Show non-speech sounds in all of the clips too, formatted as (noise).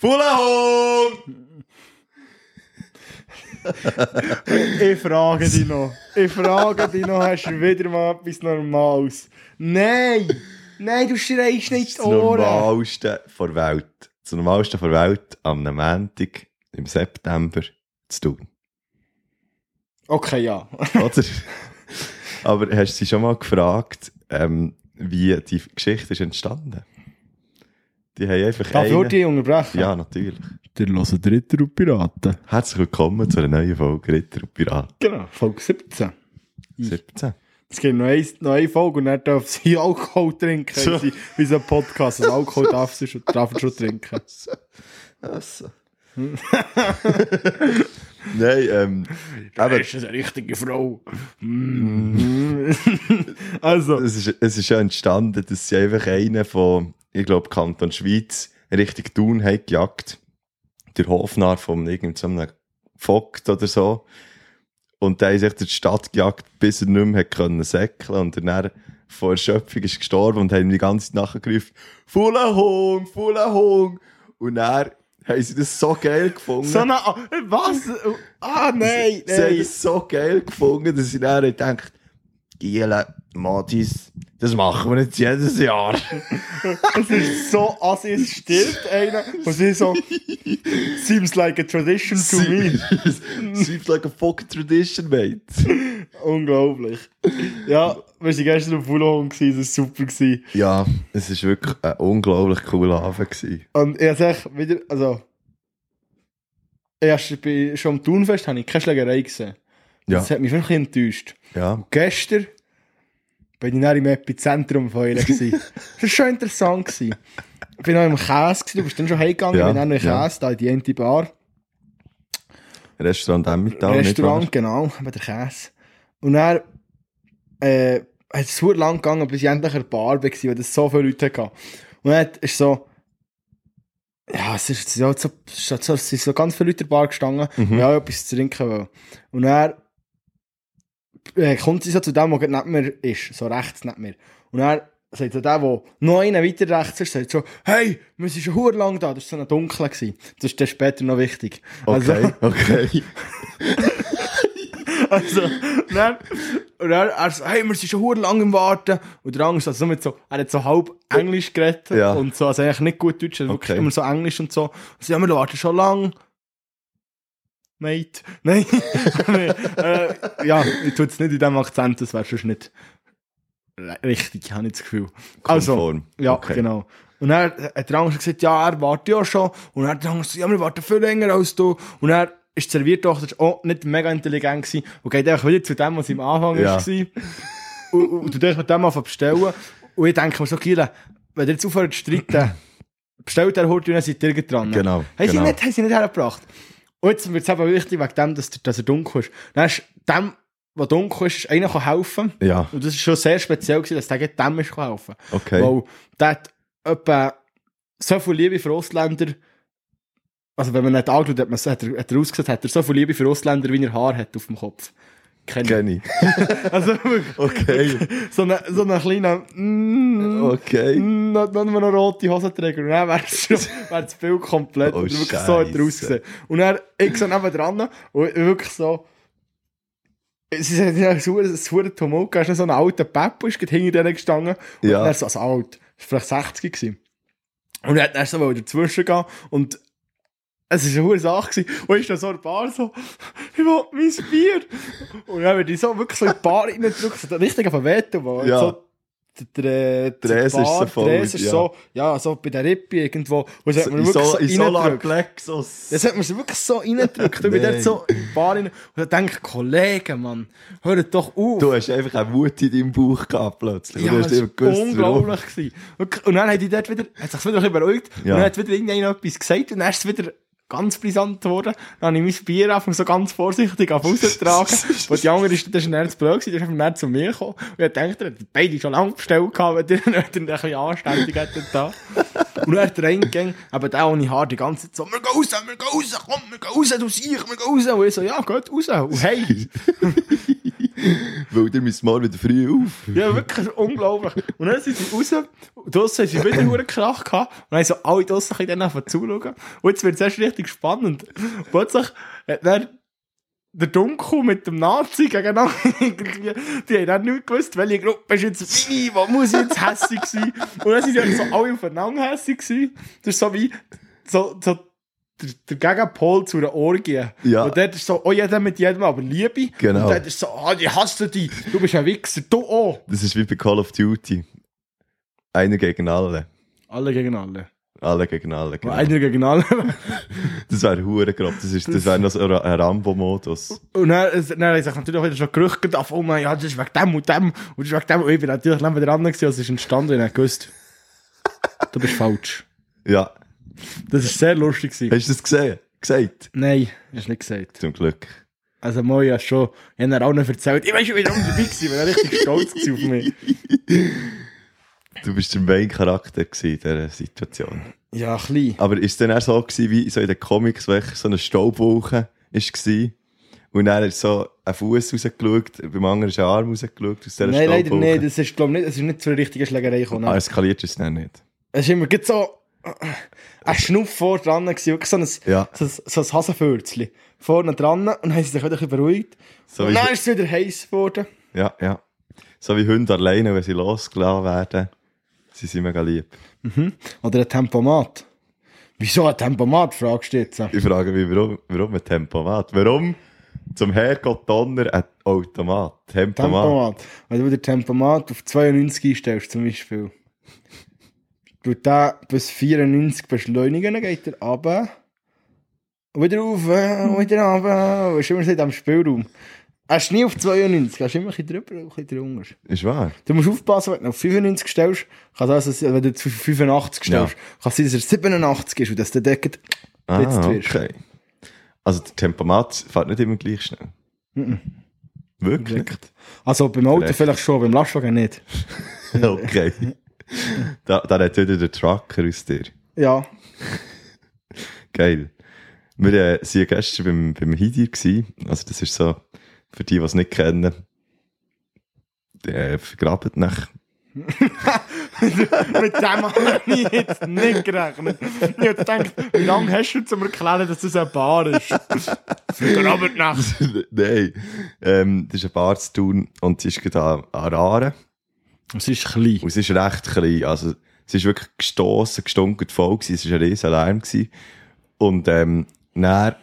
Fulahung! Ich frage dich noch. Ich frage dich noch, hast du wieder mal etwas Normales? Nein! Nein, du schreist nicht Das die Ohren. Normalste der Welt. Das Normalste der Welt am Montag im September zu tun. Okay, ja. Oder? Aber hast du sie schon mal gefragt, ähm, wie die Geschichte ist entstanden? Die haben einfach Darf ich einen- dich unterbrechen? Ja, natürlich. Der hören Ritter und Piraten. Herzlich willkommen zu einer neuen Folge Ritter und Piraten Genau, Folge 17. 17. Es gibt noch, ein, noch eine Folge und dann darf sie Alkohol trinken. So. Wie, wie (laughs) so ein Podcast. Also Alkohol darf sie schon, darf schon trinken. Also. (laughs) Nein, ähm, eben, ist eine richtige Frau. Mm. (laughs) also, es ist, es ist ja entstanden, dass sie einfach einen von, ich glaube, Kanton Schweiz Richtung Thun haben gejagt. Der Hofnarr von irgendeinem Vogt oder so. Und der ist echt durch die Stadt gejagt, bis er nicht mehr hat können säckeln und dann vor Erschöpfung ist gestorben und haben ihm die ganze Zeit nachgerufen, «Fuller Hung, Fuller Hung!» Und dann haben sie das so geil gefunden. so eine, was? Ah, nein, Sie haben nein. es so geil gefunden, dass ich dann gedacht Giele, Modis, das machen wir jetzt jedes Jahr. Es ist so, als es stirbt einer und sie so, seems like a tradition to me. (laughs) Seems like a fucking tradition, mate. Unglaublich. Ja, wir waren gestern auf Fulham, das war super. Gewesen. Ja, es war wirklich ein unglaublich cooler Abend. Gewesen. Und ich habe wieder, also, erst bei, schon am Thunfest habe ich keine Schlägerei gesehen. Ja, Das hat mich wirklich enttäuscht. ja. Gestern bin ich dann im Epizentrum von gewesen. (laughs) das war schon interessant. Gewesen. Ich bin noch im Käse, gewesen, du bist dann schon heimgegangen, Ja, ich bin dann noch im ja. Käse, da in die eine Bar. Restaurant Emmental, Restaurant, genau, bei der Käse. Und dann äh, hat es so lang gegangen, bis ich endlich an der Bar war, weil es so viele Leute hatte. Und dann ist so, ja, es ist ja so, es ist so, es sind so ganz viele Leute in der Bar gestanden, Mhm. und ja, etwas zu trinken wollen. Und dann äh, kommt sie so zu dem, der neben mir ist, so rechts neben mir. Und dann sagt so der, der noch einen weiter rechts ist, sagt so, hey, wir sind schon hure lang da, das war so ein dunkler. gewesen. Das ist dann später noch wichtig. Also, Okay, (laughs) okay. Also, dann, und dann, er so, hey, wir sind schon hure lang im Warten. Und der so, also mit so, er hat so halb Englisch geredet. Ja. Und so, also eigentlich nicht gut Deutsch, also wirklich Okay. immer so Englisch und so. Und so, ja, wir warten schon lang. Mate. (laughs) Nein. Nee, äh, ja, ich tue es nicht in diesem Akzent, das wäre schon nicht richtig, habe ich das Gefühl. Also, ja, Okay. genau. Und dann hat der andere gesagt, ja, er wartet ja schon. Und dann hat der andere gesagt, ja, wir warten viel länger als du. Und dann ist die Serviertochter auch nicht mega intelligent gewesen und geht einfach wieder zu dem, was am Anfang Ja. war. Und, und, du mit dem anfangen bestellen. Und ich denke mir so, Kiele, wenn ihr jetzt aufhört zu streiten, bestellt der Hort und dann seid ihr dran. Genau, Haben genau. sie nicht, haben sie nicht hergebracht. Und jetzt wird es eben wichtig wegen dem, dass, dass er dunkel ist. Dann ist dem, der dunkel ist, ist einer kann helfen. Ja, Und das ist schon sehr speziell gewesen, dass der dem ist kann helfen. okay. Weil der hat etwa so viel Liebe für Ausländer. Also, wenn man nicht angeschaut hat, man, hat, er, hat er ausgesagt, hat er so viel Liebe für Ausländer, wie er Haar hat auf dem Kopf. Kenn ich. Kenn ich. (laughs) Also, wirklich, Okay, so ein so eine kleiner, mm, okay. mm, noch, noch noch rote Hosenträger. Und dann wäre das Bild komplett. Oh, und wirklich so hat er ausgesehen. Und dann, ich so neben dran, und wirklich so, es ist ja ein sauer Tumult, es ist so ein alter Peppo, ist hinter denen gestanden. Und Ja. er ist so also alt, ist vielleicht 60 gewesen. Und er hat dann so dazwischen gehen und es war eine hohe Sache. Und ist dann so in der Bar so, ich will mein Bier. Und dann wird ich so wirklich so in die Bar reingedrückt, so richtig auf den Veto, wo Ja. so der, der, Der ist so voll, der Ese ist ja. so, ja, so bei der Rippe irgendwo. Und hat man so, so, in Solar reingedrückt. Plexus. Das hat man sich wirklich so reingedrückt. Und ich bin dort so in die Bar rein und dann denke ich, Kollegen, Mann, hört doch auf. Du hast einfach eine Wut in deinem Bauch gehabt plötzlich. Ja, das war unglaublich. gewesen. Und dann hat die dort wieder, hat sich wieder ein bisschen beruhigt. Ja. Und dann hat wieder irgendjemand etwas gesagt und dann ist es wieder ganz brisant geworden. Dann habe ich mein Bier einfach so ganz vorsichtig auf rausgetragen. und (laughs) die andere ist, das ist ein zu blöd gewesen, die ist einfach näher zu mir gekommen. Und ich dachte, beide schon lange bestellt gehabt, wenn ihr (laughs) nicht ein bisschen anständig hättet da. Und der reingegangen, aber der ohne Haar die ganze Zeit so, wir gehen raus, wir gehen raus, komm, wir gehen raus, du siehst, wir gehen raus. Und ich so, ja, geht raus. Und hey. (laughs) Weil ihr müsst morgen wieder früh auf. Ja, wirklich unglaublich. Und dann sind sie raus, und draussen haben sie wieder einen Krach gehabt, und dann haben so alle draussen ein bisschen dann zuschauen. Und jetzt wird es erst richtig spannend. Plötzlich hat dann der Dunkel mit dem Nazi gegeneinander, (laughs) irgendwie, die haben dann nicht gewusst, welche Gruppe ist jetzt meine, wo muss jetzt hässig sein. Und dann sind sie so alle aufeinander hässig gewesen. Das ist so wie, so, so, der, der Gegenpol zu einer Orgie. Ja. Und dort ist so, oh, jeder mit jedem, aber Liebe. Genau. Und dort ist so, ah, ich hasse dich, du bist ein Wichser, du auch. Das ist wie bei Call of Duty. Einer gegen alle. Alle gegen alle. Alle gegen alle. Genau. Einer gegen alle. (laughs) Das wäre hure grob. Das, ist- das wäre noch so ein Rambo-Modus. Und dann, dann habe ich natürlich wieder schon Gerüchte auf, oh mein, ja, das ist wegen dem und dem. Und das ist wegen dem. Und ich bin natürlich neben dran gewesen, als es ist entstanden und ich gewusst, du bist falsch. Ja. Das war sehr lustig. Gewesen. Hast du das gesehen? Gesagt? Nein, hast du nicht gesagt. Zum Glück. Also Moja schon, ich habe auch noch erzählt, ich weiß schon, wie lange dabei gewesen, ich war richtig stolz gewesen auf mich. (laughs) Du bist der Main-Charakter in dieser Situation. Ja, klein. Aber ist es dann auch so gewesen, wie so in den Comics, wo echt so eine Staubwolke war? Und dann hat so ein Fuß rausgeschaut, beim anderen ist ein Arm rausgeschaut aus dieser Nein, leider nicht, das ist, glaub, nicht, das ist nicht zu einer richtigen Schlägerei gekommen. Ah, eskaliert ist es dann nicht. Es ist immer so ein Schnuff vor dran wirklich so ein, Ja. so, ein- so ein Hasenfürzchen vorne dran und dann haben sie sich wieder ein bisschen beruhigt. So und dann ist es wieder heiß geworden. Ja, ja. So wie Hunde alleine, wenn sie losgelassen werden, sie sind mega lieb. Oder ein Tempomat. Wieso ein Tempomat, fragst du jetzt? Ich frage mich, warum, warum ein Tempomat? Warum zum Herrgott Donner ein Automat? Tempomat. Tempomat. Wenn du den Tempomat auf 92 einstellst, zum Beispiel, tut der bis 94 beschleunigen, dann geht er runter. Und wieder rauf, und wieder runter. Und ist immer so in diesem Spielraum. Hast du nie auf 92, hast du immer ein bisschen drüber ein bisschen drunter. Ist wahr? Du musst aufpassen, wenn du auf 95 stellst, kann also, wenn du zu 85 stellst, kann es sein, dass er 87 ist und dass der Deckel Ah, geblitzt wirst. okay. Also der Tempomat fährt nicht immer gleich schnell. Wirklich? Also beim Auto Vielleicht. vielleicht schon, beim Lastwagen nicht. (laughs) okay. da, da hat wieder der Trucker aus dir. Ja. Geil. Wir äh, waren gestern beim, beim Hidir. Also das ist so, für die, die es nicht kennen, der vergrabt nach. (laughs) Mit dem habe ich jetzt nicht gerechnet. Ich habe gedacht, wie lange hast du zum Erklären, dass das ein Bar ist? Vergraben nach. (laughs) Nein. Ähm, das ist ein Bar zu tun und sie ist gerade an, Aare. Es ist klein. Und es ist recht klein. Also, es ist wirklich gestossen, gestunkert voll gewesen. Es war ein riesen Lärm gewesen. Und, ähm, dann,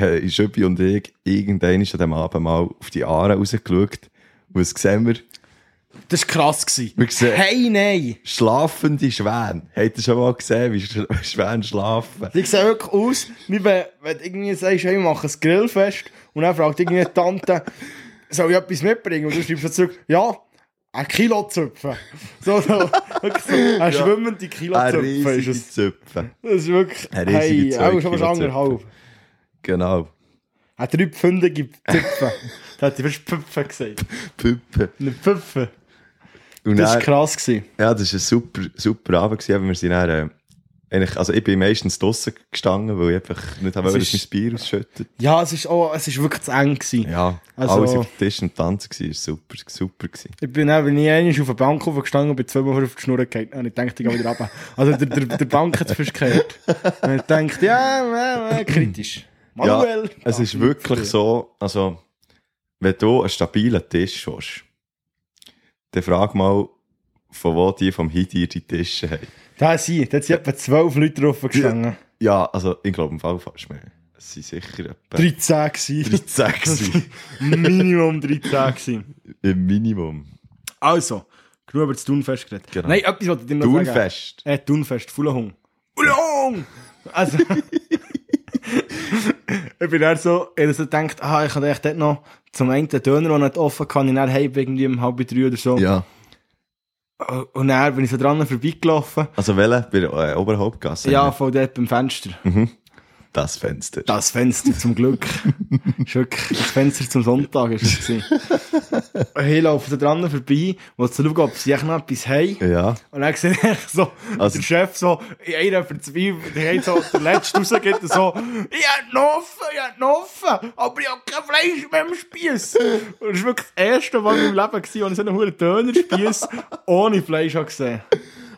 äh, ist Öppi und ich irgendwann an diesem Abend mal auf die Aare rausgeschaut. Und was sehen wir? Das war krass. Gewesen. Wir sehen Hey, nein! schlafende Schwäne. Habt ihr schon mal gesehen, wie Sch (laughs) Schwäne schlafen? Die sehen wirklich aus, wie wenn, wenn du irgendwie sagst, hey, wir machen ein Grillfest und dann fragt irgendwie die Tante, soll ich etwas mitbringen? Und du schreibst zurück, ja, ein Kilo Zöpfen. So, so, wirklich so, ein schwimmende Kilo Eine Zöpfen ist es. Zöpfe. Das ist wirklich, Eine riesige hey, auch schon was anderthalb. Genau. Ein dreipfündige Zöpfe. (laughs) da hat die fast Püpfe gesagt. Püppe. Eine Püpfe. Und Das war krass. Gewesen. Ja, das war ein super, super Abend, gewesen, aber wir sind dann, äh, eigentlich, also ich bin meistens draussen gestanden, weil ich einfach nicht wollte, dass mein Bier ausschüttet. Ja, es ist, auch, es ist wirklich zu eng. Gewesen. Ja, Also- alles auf dem Tisch und tanzen war, super, super gewesen. Ich bin auch, wenn ich einmal auf der Bank aufgestanden und bin zweimal auf die Schnur gefallen und ich dachte, ich gehe wieder runter. Also der, der, der Bank hat es fast gehört. Und ich dachte, ja, äh, äh, kritisch. Manuel. Ja, es ist wirklich so, also, wenn du einen stabilen Tisch hast, dann frag mal, von wo die vom Hidir die Tische haben. Da sind, da sind etwa zwölf Leute drauf gestanden. Ja, also, ich glaube im Fall fast mehr. Es sind sicher etwa 13 gewesen. 13 (laughs) gewesen. Minimum 13 gewesen. im Minimum. Also, genug über das Thunfest geredet. Genau. Nein, etwas wollte ich dir noch sagen. Thunfest. Äh, Thunfest, Fulahung. Fulahung! Also, (laughs) ich bin dann so, ich habe so gedacht, ah, ich hatte echt dort noch zum einen den Döner, der nicht offen kann, ich dann heim irgendwie um halb drei oder so. Ja. Und dann bin ich so dran vorbeigelaufen. Also, welche? Bei der äh, Oberhauptgasse? Ja, von dort beim Fenster. Mhm. Das Fenster. Das Fenster zum Glück. das Fenster zum Sonntag ist es. Ich laufe da dran vorbei, zu schauen, ob sie noch etwas haben. Ja. Und dann sehe ich so, Also- der Chef so, in einer verzweifelt, der hat so, der letzte rausgeht und so, ich hab noch offen, ich hab noch offen, aber ich hab kein Fleisch mehr am Spieß. Und das war wirklich das erste Mal in meinem Leben, wo ich so einen hohen Dönerspieß ohne Fleisch habe gesehen.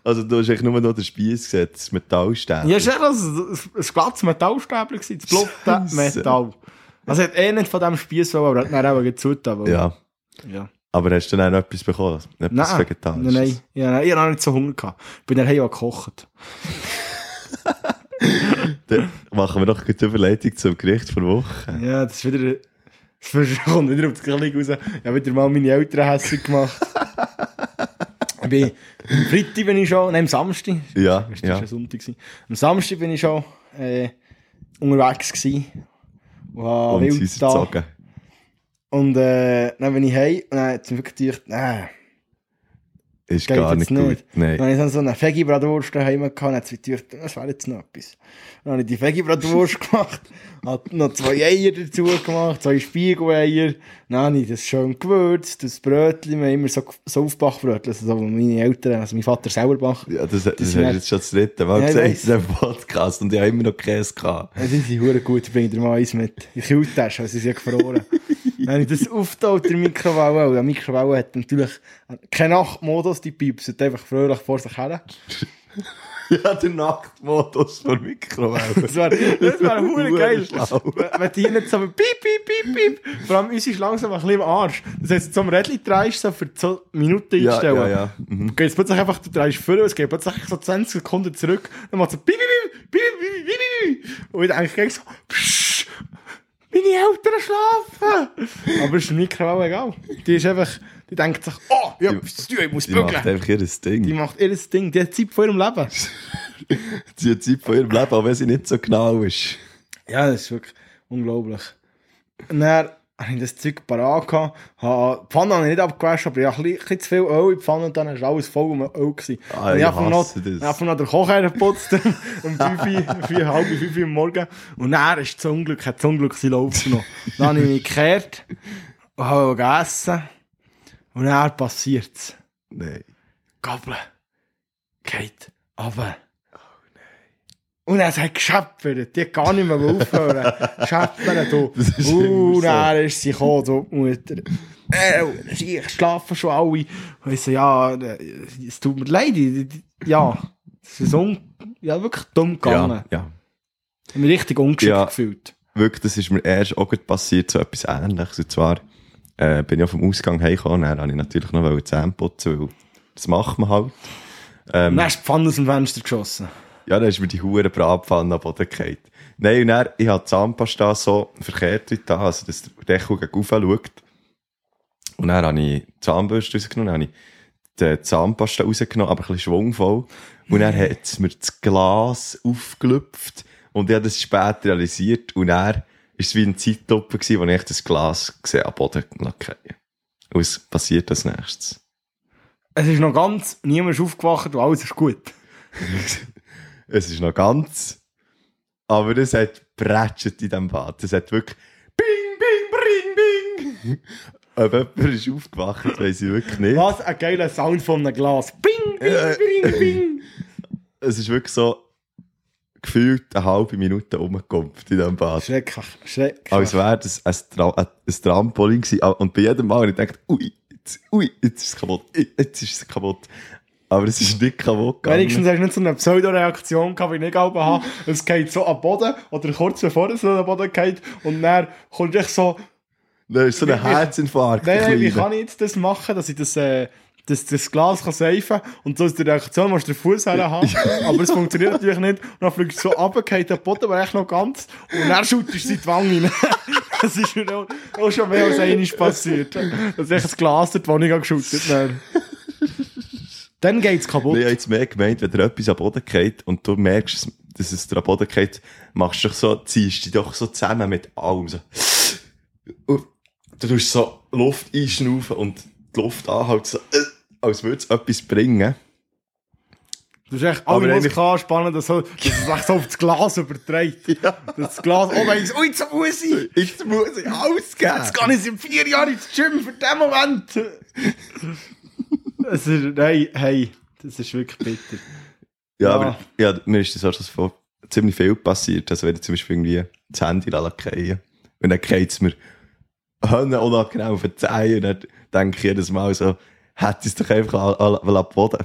Also du hast eigentlich nur noch den Spieß gesehen, das Metallstäbe. Ja, es war echt ein, ein glattes Metallstäbchen, gewesen, das blotte. Metall. Also er hat eh nicht von diesem Spieß wollen, aber er hat dann auch gezutan. Ja. ja. Aber hast du dann auch noch etwas bekommen? Etwas Nein, Vegetarisches? nein, nein. Ja, ich habe noch nicht so Hunger gehabt. Ich bin daheim auch gekocht. (laughs) Dann machen wir doch die Überleitung zum Gericht der Woche. Ja, das ist wieder. Das (laughs) kommt wieder auf das Gleiche raus. Ich habe wieder mal meine Eltern hässlich gemacht. (laughs) ich bin, am Freitag bin ich schon, nein, am Samstag. Ja, Das war ja. ja Sonntag. gewesen. Am Samstag bin ich schon äh, unterwegs gewesen. Habe Und wild sie sind gezogen. Und äh, dann bin ich heim und dann hat sie wirklich gedacht, nein, Ist geht gar jetzt nicht gut. nicht. Nein. Dann habe ich so eine Veggie-Bratwurst daheim gehabt und hat sie gedacht, das wäre jetzt noch etwas. Dann habe ich die Veggie-Bratwurst (laughs) gemacht, habe noch zwei Eier dazu gemacht, zwei Spiegeleier, dann habe ich das schön gewürzt, das Brötchen, wir haben immer so, so Aufbackbrötchen, also meine Eltern, also mein Vater selber backt. Ja, das, das, hast sind du nicht- jetzt schon das dritte Mal Ja, ich gesagt in diesem Podcast und ich habe immer noch Käse gehabt. Ja, sind hure gut, ich bringe dir mal eins mit. In die Kühltasche, weil sie sind ja gefroren. (laughs) Habe ich das aufgetaucht in der Mikrowelle. Und die Mikrowelle hat natürlich keinen Nachtmodus, die piepst einfach fröhlich vor sich her. (laughs) Ja, der Nachtmodus von Mikrowelle. Das wäre das wär hure geil. Wenn die nicht so piep, piep, piep, piep. Vor allem uns ist langsam ein bisschen im Arsch. Das heißt, so ein Rädchen drehst so für so Minuten Ja, einstellen. ja, ja. Mhm. Geht plötzlich einfach, du drehst vor, es geht plötzlich so 20 Sekunden zurück, dann macht es so piep, piep, piep, piep, piep, piep, piep. Und ich denke so, psch, meine Eltern schlafen. (laughs) Aber es ist mir Mikrowelle egal. Die ist einfach, die denkt sich, oh, ich hab zu tun, ich muss Die macht bügeln. einfach ihr Die Ding. macht ihr Ding, die hat Zeit von ihrem Leben. (laughs) Die hat Zeit von ihrem Leben, auch wenn sie nicht so genau ist. Ja, das ist wirklich unglaublich. Und dann habe ich das Zeug parat gehabt. Die Pfanne habe ich nicht abgewaschen, aber ich habe ein bisschen, zu viel Öl in die Pfanne und dann war alles voll mit Öl. Gewesen. Ah, ich ich habe noch, habe noch den Kocher geputzt (laughs) um 5, Uhr- vier, halb fünf Uhr am Morgen. Und dann ist das Unglück, hat das Unglück seinen Lauf genommen. dann habe ich mich gekehrt und habe gegessen. Und dann passiert es. Nein. Gabel geht runter. Und er hat gescheppert, die hat gar nicht mehr aufhören. (laughs) Scheppern, du. Und so. dann ist sie gekommen, du Mutter. Äh, ich schlafen schon alle. Und ich so, ja, äh, es tut mir leid, ja. Es ist un ja, wirklich dumm gegangen. Ja, ja. Ich habe mich richtig ungeschickt Ja. gefühlt. Wirklich, das ist mir erst auch passiert, so etwas Ähnliches. Und zwar äh, bin ich auf dem Ausgang heimgekommen, dann wollte ich natürlich noch Zähne putzen, weil das macht man halt. Und dann hast du die Pfanne aus dem Fenster geschossen. Ja, dann ist mir die hure Bratpfanne am Boden gefallen. Nein, und dann, ich habe die Zahnpasta so verkehrt dort an, also dass der Deckel gegen schaut. Und dann habe ich die Zahnbürste rausgenommen, dann habe ich die Zahnpasta rausgenommen, aber ein bisschen schwungvoll. Und dann hat es mir das Glas aufgelüpft und ich habe das später realisiert und war es wie eine Zeitlupe, gewesen, wo ich das Glas gesehen am Boden fallen. Und was passiert als nächstes? Es ist noch ganz, niemand ist aufgewacht und alles ist gut. (laughs) Es ist noch ganz. Aber es hat prätscht in diesem Bad. Es hat wirklich Bing, Bing, Bring, Bing. (laughs) Ob jemand ist aufgewacht, weiss ich wirklich nicht. Was ein geiler Sound von einem Glas. Bing, bing, bing, bing. Es ist wirklich so gefühlt eine halbe Minute rumgekommen in diesem Bad. Schrecklich, schrecklich. Als wäre das ein, Tra ein, ein Trampolin gewesen. Und bei jedem Mal habe ich gedacht, ui, jetzt, ui, jetzt ist es kaputt, jetzt ist es kaputt. Aber es ist nicht kaputt gegangen. Wenigstens hast du nicht so eine Pseudo-Reaktion gehabt, wie ich nicht habe. Es geht so am Boden, oder kurz bevor es so am Boden geht, und dann kommt echt so, Da ist so ein Herzinfarkt. nein, nein, wie kann ich jetzt das machen, dass ich das, äh, das, das Glas kann safen und so ist die Reaktion, musst du den Fuß haben, (laughs) aber es funktioniert natürlich nicht. Und dann fliegst du so runter, geht der Boden, aber echt noch ganz, und dann schüttest du die Wange rein. (laughs) Das ist mir auch, auch schon mehr als einmal passiert. Das ist echt das Glas dort, wo ich geschüttet Dann, dann geht's kaputt. Nee, ich habe jetzt mehr gemeint, wenn dir etwas am Boden geht und du merkst, dass es dir am Boden geht, machst du dich so, ziehst dich doch so zusammen mit allem. So. Und du tust so Luft einschnaufen und die Luft anhalten, so, äh, als würde es etwas bringen. Du hast echt alle eigentlich- Muskeln anspannen, dass, es sich so auf das Glas überträgt. (laughs) Ja. Dass das Glas oben ist, ui, jetzt muss ich! Jetzt muss ich ausgeben. Jetzt gehe ich in vier Jahren ins Gym für den Moment! Ist, nein, hey, das ist wirklich bitter. Ja, Ja. aber ja, mir ist das auch schon ziemlich viel passiert. Also wenn ich zum Beispiel irgendwie das Handy und dann geht es mir unangenehm auf den Zehen und dann denke ich jedes Mal so, hätte es doch einfach an, an, an den Boden,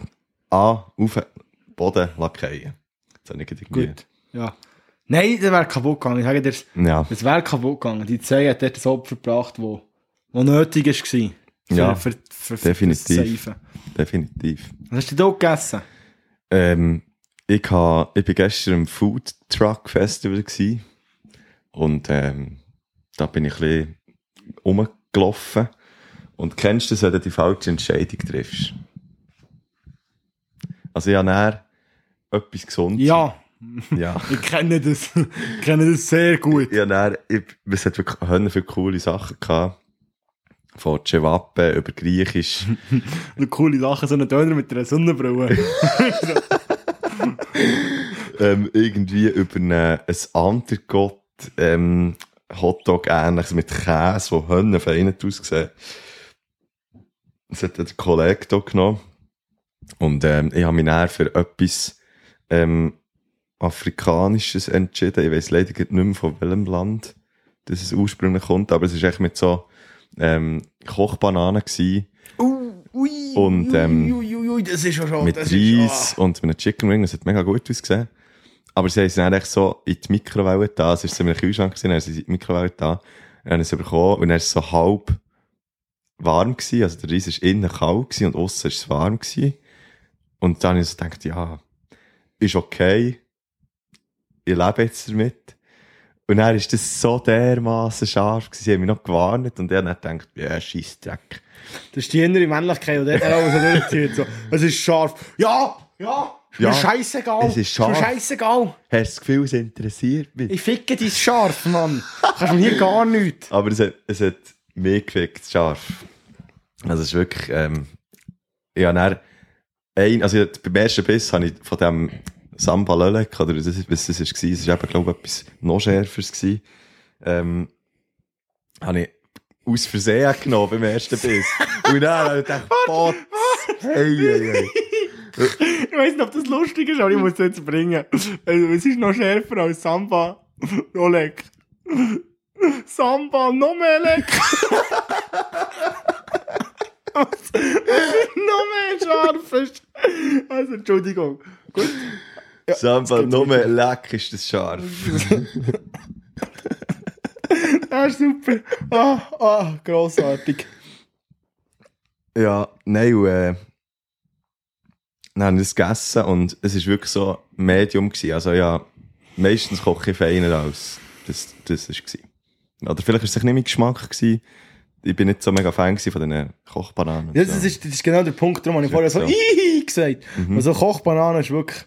an, auf den Boden lackieren. Das habe ich irgendwie... Gut. Ja. Nein, das wäre kaputt gegangen. Ich sage dir, Ja, wäre kaputt gegangen. Die Zeh hat dort das Opfer gebracht, wo, wo nötig war. Für, Ja, für, für, definitiv. definitiv. Was hast du da gegessen? Ähm, ich, ha, ich bin gestern im Food Truck Festival gsi und ähm, da bin ich ein bisschen rumgelaufen. Und kennst du das, wenn du die falsche Entscheidung triffst? Also ich habe dann etwas Gesundes. (laughs) Ja, ja. ich kenne das. ich kenne das sehr gut. Dann, ich, es hat wirklich für coole Sachen gehabt. Von Cevape über Griechisch. (laughs) Eine coole Sache, so einen Döner mit einer Sonnenbrille. (laughs) (laughs) ähm, irgendwie über eine, ein Andergott ähm, Hotdog ähnliches mit Käse, wo Hönne fein ausgesehen. Das hat der Kollege hier genommen. Und ähm, ich habe mich dann für etwas ähm, Afrikanisches entschieden. Ich weiß leider nicht mehr von welchem Land das es ursprünglich kommt, aber es war echt mit so ähm, Kochbananen gewesen, Uh, ui, Und, ähm, ui, ui, ui, das ist ja schon... mit das Reis Ist, und mit einem Chicken Wing. Das hat mega gut ausgesehen. Aber sie haben es dann echt so in die Mikrowelle da. Es war so in einem Kühlschrank, gewesen, dann haben sie in die Mikrowelle da. Dann haben es bekommen und dann war es so halb warm gewesen. Also der Reis war innen kalt gewesen und aussen war es warm gewesen. Und dann habe ich so gedacht, ja, ist okay. Ich lebe jetzt damit. Und dann ist das so dermaßen scharf gewesen. Sie haben mich noch gewarnt und ich habe dann gedacht, ja, scheiß Dreck. Das ist die innere Männlichkeit, die dort auch so durchzieht. So, es ist scharf. Ja, ja, ist mir Ja, scheißegal. es ist scharf. mir scheißegal. Hast du das Gefühl, es interessiert mich? Ich ficke dein Scharf, Mann. Kannst mir hier gar nichts. Aber es hat, es hat mehr gefickt, scharf. Also es ist wirklich, ähm, habe dann ein, also beim ersten Biss habe ich von dem Samba Lölek, oder das, was das war, es war eben, glaube ich, etwas noch schärferes gewesen, ähm, habe ich aus Versehen genommen beim ersten Biss. (laughs) Und dann habe ich gedacht, Botz, hey, hey, hey. Ich weiß nicht, ob das lustig ist, aber ich muss es jetzt bringen. Also, es ist noch schärfer als Samba. Oleg. Samba, leck. (laughs) (laughs) Was noch mehr scharf ist. Also, Entschuldigung. Gut. Samba, noch mehr leck ist das scharf. (laughs) Ah, super. Ah, ah, grossartig. Ja, nein, äh, dann habe ich das gegessen und es war wirklich so Medium. Gewesen. Also ja, meistens koche ich feiner als das, das war. Oder vielleicht war es nicht mein Geschmack. Gewesen. Ich bin nicht so mega Fan von diesen Kochbananen. Ja, das, ist, das ist genau der Punkt, darum habe ich vorher so so. Gesagt. Also Kochbananen ist wirklich,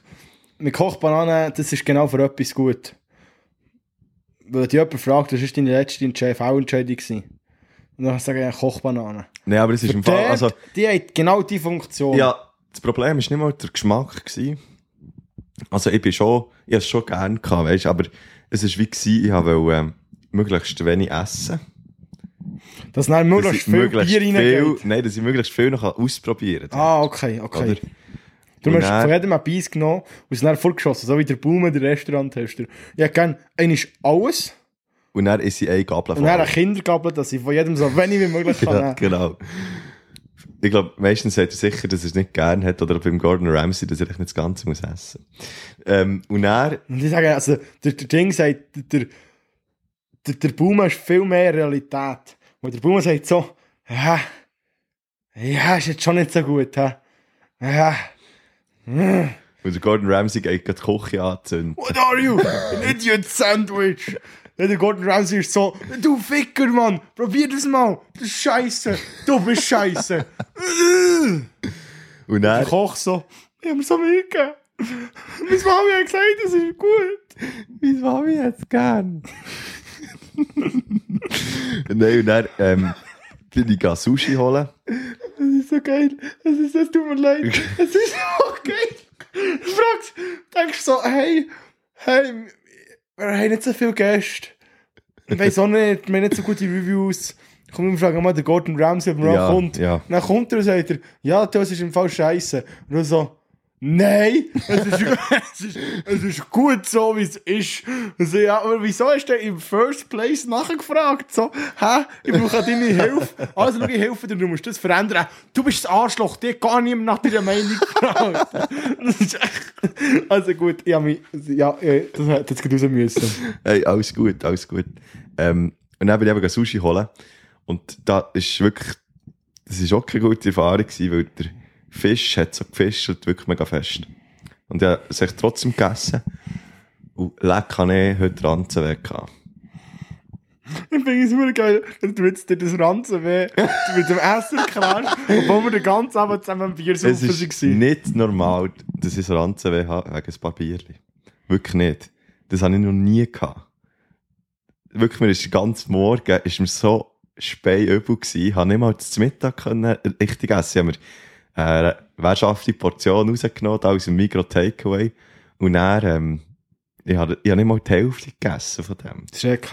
mit Kochbananen, das ist genau für etwas gut. Weil dich jemand fragt, was ist deine letzte CV-Entscheidung gewesen? Und dann sage ich ja, Kochbananen. Nein, aber es ist im Fall, Dort, also, die hat genau die Funktion. ja, das Problem war nicht mal der Geschmack. Gewesen. Also ich bin schon, ich habe es schon gerne gehabt, weißt, aber es war wie gewesen, ich wollte ähm, möglichst wenig essen. Dass dann Dass möglichst ich viel Bier reingeht. Nein, dass ich möglichst viel noch ausprobieren kann. Ah, okay, okay. Oder? Du hast von jedem ein Biss genommen und es dann vollgeschossen, so wie der Baume, der Restauranthester. Ich hätte gerne einmal alles Und dann ist sie eine Gabel und dann eine Kindergabel, dass ich von jedem so wenig wie möglich (laughs) kann. Ja, genau. Ich glaube, meistens sagt er sicher, dass er es nicht gern hat, oder beim Gordon Ramsay, dass er nicht das Ganze muss essen. Ähm, und er, Und ich sage, also, der, der Ding sagt, der, der, der Baume ist viel mehr Realität. Und der Baume sagt so, ja, ja, ist jetzt schon nicht so gut, hä? Ja. Und der Gordon Ramsay geht gerade die Küche anzünden. What are you? An (laughs) idiot sandwich. Der Gordon Ramsay ist so, du Ficker, Mann, probier das mal. Das ist scheiße. Du bist scheiße. Und Der er, Koch so, ich hab mir so Mühe gegeben. Meine Mami hat gesagt, das ist gut. wie Mami jetzt gern? Nein, und er, ähm, bin ich gehe Sushi holen. Das ist so geil. Das, ist, das tut mir leid. Das ist so geil. Du fragst, denkst so, hey, hey, wir haben nicht so viele Gäste. Ich weiss auch nicht, wir haben nicht so gute Reviews. Komm, wir fragen mal den Gordon Ramsay, ob er Ja, auch kommt. ja. Dann kommt er und sagt er, ja, das ist im Fall scheiße. Und so, nein, es ist, (laughs) es ist, es ist gut so, wie es ist. Und so, ja, aber wieso hast du im First Place nachgefragt? So, hä, ich brauche deine Hilfe. Also, ich helfe dir, du musst das verändern. Du bist das Arschloch, dir gar niemand nach deiner Meinung gefragt. (laughs) Das also gut, ja, äh, das hätte jetzt raus müssen. Hey, alles gut, alles gut. Ähm, und dann bin ich eben Sushi holen. Und da ist wirklich, das ist auch keine gute Erfahrung gewesen, weil der Fisch hat so gefischt und wirklich mega fest. Und habe es echt trotzdem gegessen. Und leck habe ich heute Ranzen weg gehabt. Ich finde es super geil, du jetzt dir das Ranzen weh (laughs) mit dem Essen klarst, obwohl wir den ganzen Abend zusammen am Bier Es saufen ist waren. nicht normal, dass ich so Ranzen habe wegen ein paar Bierchen. Wirklich nicht. Das habe ich noch nie gehabt. Wirklich, mir ist den ganzen Morgen ist mir so speiübel gewesen. Ich habe nicht mal zum Mittag können richtig essen. Ich habe mir eine wirtschaftliche Portion rausgenommen, da aus dem Migro Takeaway. Und dann, ähm, ich habe, ich habe nicht mal die Hälfte gegessen von dem.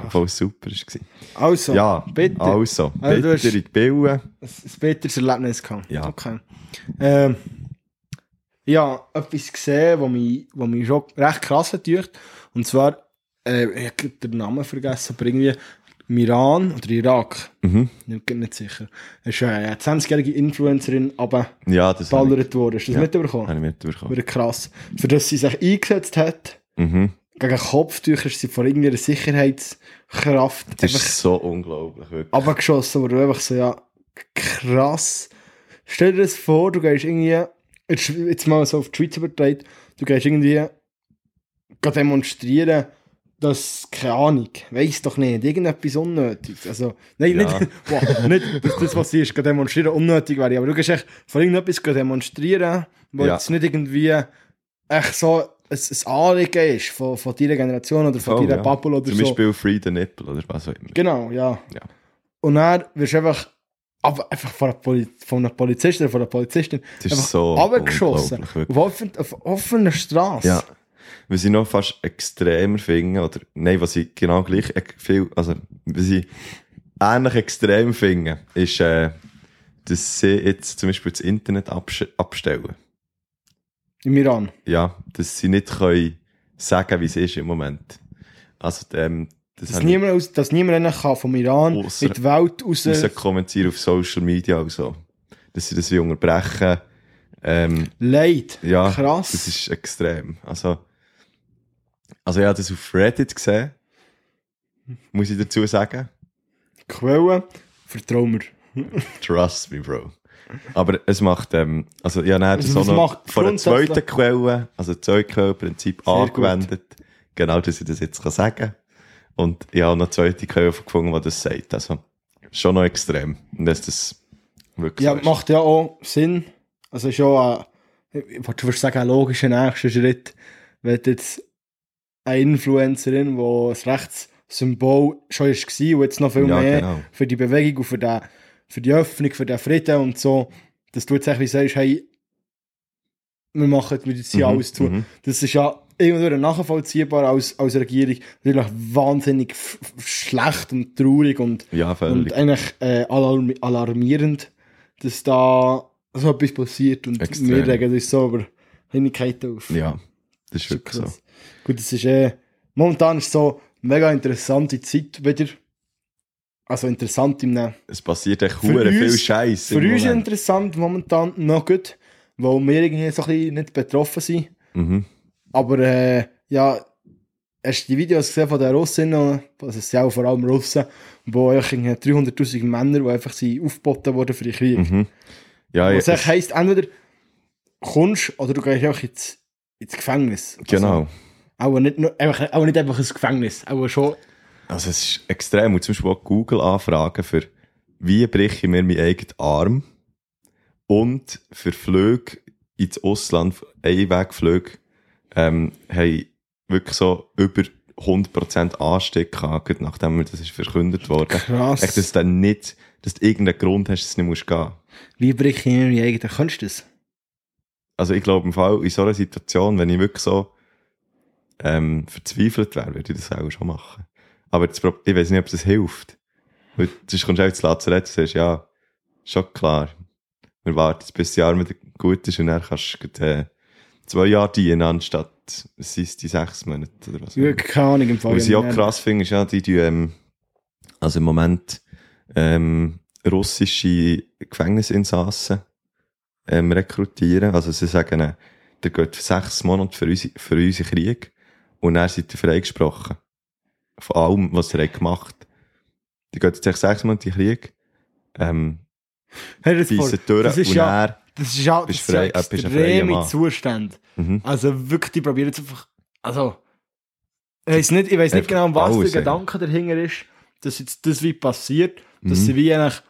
Obwohl es super war. Also, Ja, bitte. also, Also, du bitte hast- in die Billen. ein, bitteres Erlebnis gehabt. Ja. Okay. Ähm, ja, etwas gesehen, was mich, was mich schon recht krass hat. Und zwar, äh, ich habe den Namen vergessen, aber irgendwie im Iran oder Irak, Mhm. ich bin nicht sicher. Ist eine 20-jährige Influencerin, aber Ja, worden. Hast du das Ja. mitbekommen? habe ich mitbekommen. Wieder krass. Für das sie sich eingesetzt hat, Mhm. gegen Kopftücher ist sie vor irgendwie einer Sicherheitskraft Das einfach ist so unglaublich, wirklich. abgeschossen, wo du einfach so, ja, krass. Stell dir das vor, du gehst irgendwie, jetzt, jetzt mal so auf die Schweiz übertragen, du gehst irgendwie demonstrieren, dass, keine Ahnung, weiss doch nicht, irgendetwas unnötig. Also, nein, Ja. nicht, (laughs) boah, nicht, dass das, was sie ist, demonstrieren, unnötig wäre, aber du gehst echt vor irgendetwas demonstrieren, wo Ja. jetzt nicht irgendwie echt so ein, ein Anliegen ist von, von deiner Generation oder von Voll, deiner ja. Bubble oder Zum so. Beispiel Free the Nipple oder was auch immer. Genau, ja. Ja. Und dann wirst du einfach, aber einfach von einer, Poli von einer Polizistin oder von einer Polizistin Das ist so abgeschossen. Auf, offen, auf offener Straße. Ja. Was ich noch fast extremer finde, oder, nein, was ich genau gleich viel, also, was ich ähnlich extrem finde, ist, äh, dass sie jetzt zum Beispiel das Internet abstellen. Im Iran. Ja, dass sie nicht können sagen, wie es ist im Moment. Also, ähm, das Dass niemand, aus, dass niemand kann vom Iran Ausser- die Welt raus... raus kommentieren auf Social Media und so. Dass sie das wie unterbrechen. Ähm, Leid. Ja, Krass. das ist extrem. Also, also ich habe das auf Reddit gesehen, muss ich dazu sagen. Quellen. Vertrau mir. Trust me, Bro. Aber es macht, ähm, also ich habe dann Also, so was noch macht von der zweiten Quelle, also Zeugquellenprinzip angewendet. Genau, dass ich das jetzt kann sagen Und ich habe noch eine zweite Quelle gefunden, die das sagt. Also, schon noch extrem. Und dass das wirklich Ja, so ist. macht ja auch Sinn. Also ist auch ein, ich fast sagen, ein logischer nächster Schritt, wenn du jetzt eine Influencerin, die ein Rechtssymbol schon ist war und jetzt noch viel Ja, mehr genau. für die Bewegung und für, den, für die Öffnung, für den Frieden und so, dass du jetzt eigentlich sagst, hey, wir machen jetzt hier Mhm, alles zu. mhm. Das ist ja irgendwo nachvollziehbar als, als Regierung. Natürlich wahnsinnig schlecht und traurig und Ja, und eigentlich äh, alarm alarmierend, dass da so etwas passiert und Extrem. wir regen uns so über Kleinigkeiten auf. ja, das ist Das wirklich so. Gut, es ist äh, momentan ist so mega interessante Zeit wieder. Also interessant im Nehmen. Es passiert echt hure viel Scheiß. Für uns interessant momentan noch gut, weil wir irgendwie so ein bisschen nicht betroffen sind. Mhm. Aber äh, ja, hast du die Videos gesehen von den Russinnen, also es sind auch vor allem Russen, wo eigentlich irgendwie 300'000 Männer, die einfach sind aufgeboten wurden für den Krieg. Mhm. Ja, ja, Was es- heisst, entweder kommst oder du gehst einfach ins, ins Gefängnis. genau. Also, auch, nicht, nur- einfach, auch nicht einfach ins Gefängnis, aber schon. Also es ist extrem. Und zum Beispiel auch Google-Anfragen für wie breche ich mir meinen eigenen Arm und für Flüge ins Ausland, Einwegflüge, ähm, haben wirklich so über 100% Anstieg gehabt, nachdem mir das ist verkündet worden. Krass. Echt, dass du dann nicht, dass du irgendeinen Grund hast, dass du nicht musst gehen. Wie breche ich mir die eigenen? Kannst du das? also ich glaube im Fall, in so einer Situation, wenn ich wirklich so ähm, verzweifelt wäre, würde ich das auch schon machen. Aber das, ich weiß nicht, ob das hilft. Weil sonst kommst du auch ins Lazarett und sagst, ja, schon klar, wir warten jetzt, bis das Jahr wieder gut ist und dann kannst du äh, zwei Jahre dienen, anstatt es sind die sechs Monate oder was. Wirklich keine Ahnung im Fall. Was ich auch krass finde, ist ja, die, die ähm, also im Moment ähm, russische Gefängnisinsassen ähm, rekrutieren. Also sie sagen, äh, der geht sechs Monate für, uns, für unseren Krieg und dann seid ihr freigesprochen. Von allem, was ihr habt gemacht Die geht jetzt sechs Monate in den Krieg, ähm, Hey, das, vor- durch das ist ja, dann, das ist ja, das ist ja frei- freier extreme. Zustände. mhm. Also wirklich, die probieren jetzt einfach, also, ich weiß nicht, ich weiß nicht genau, was der Gedanke dahinter ist, dass jetzt das wie passiert, dass Mhm. sie wie eigentlich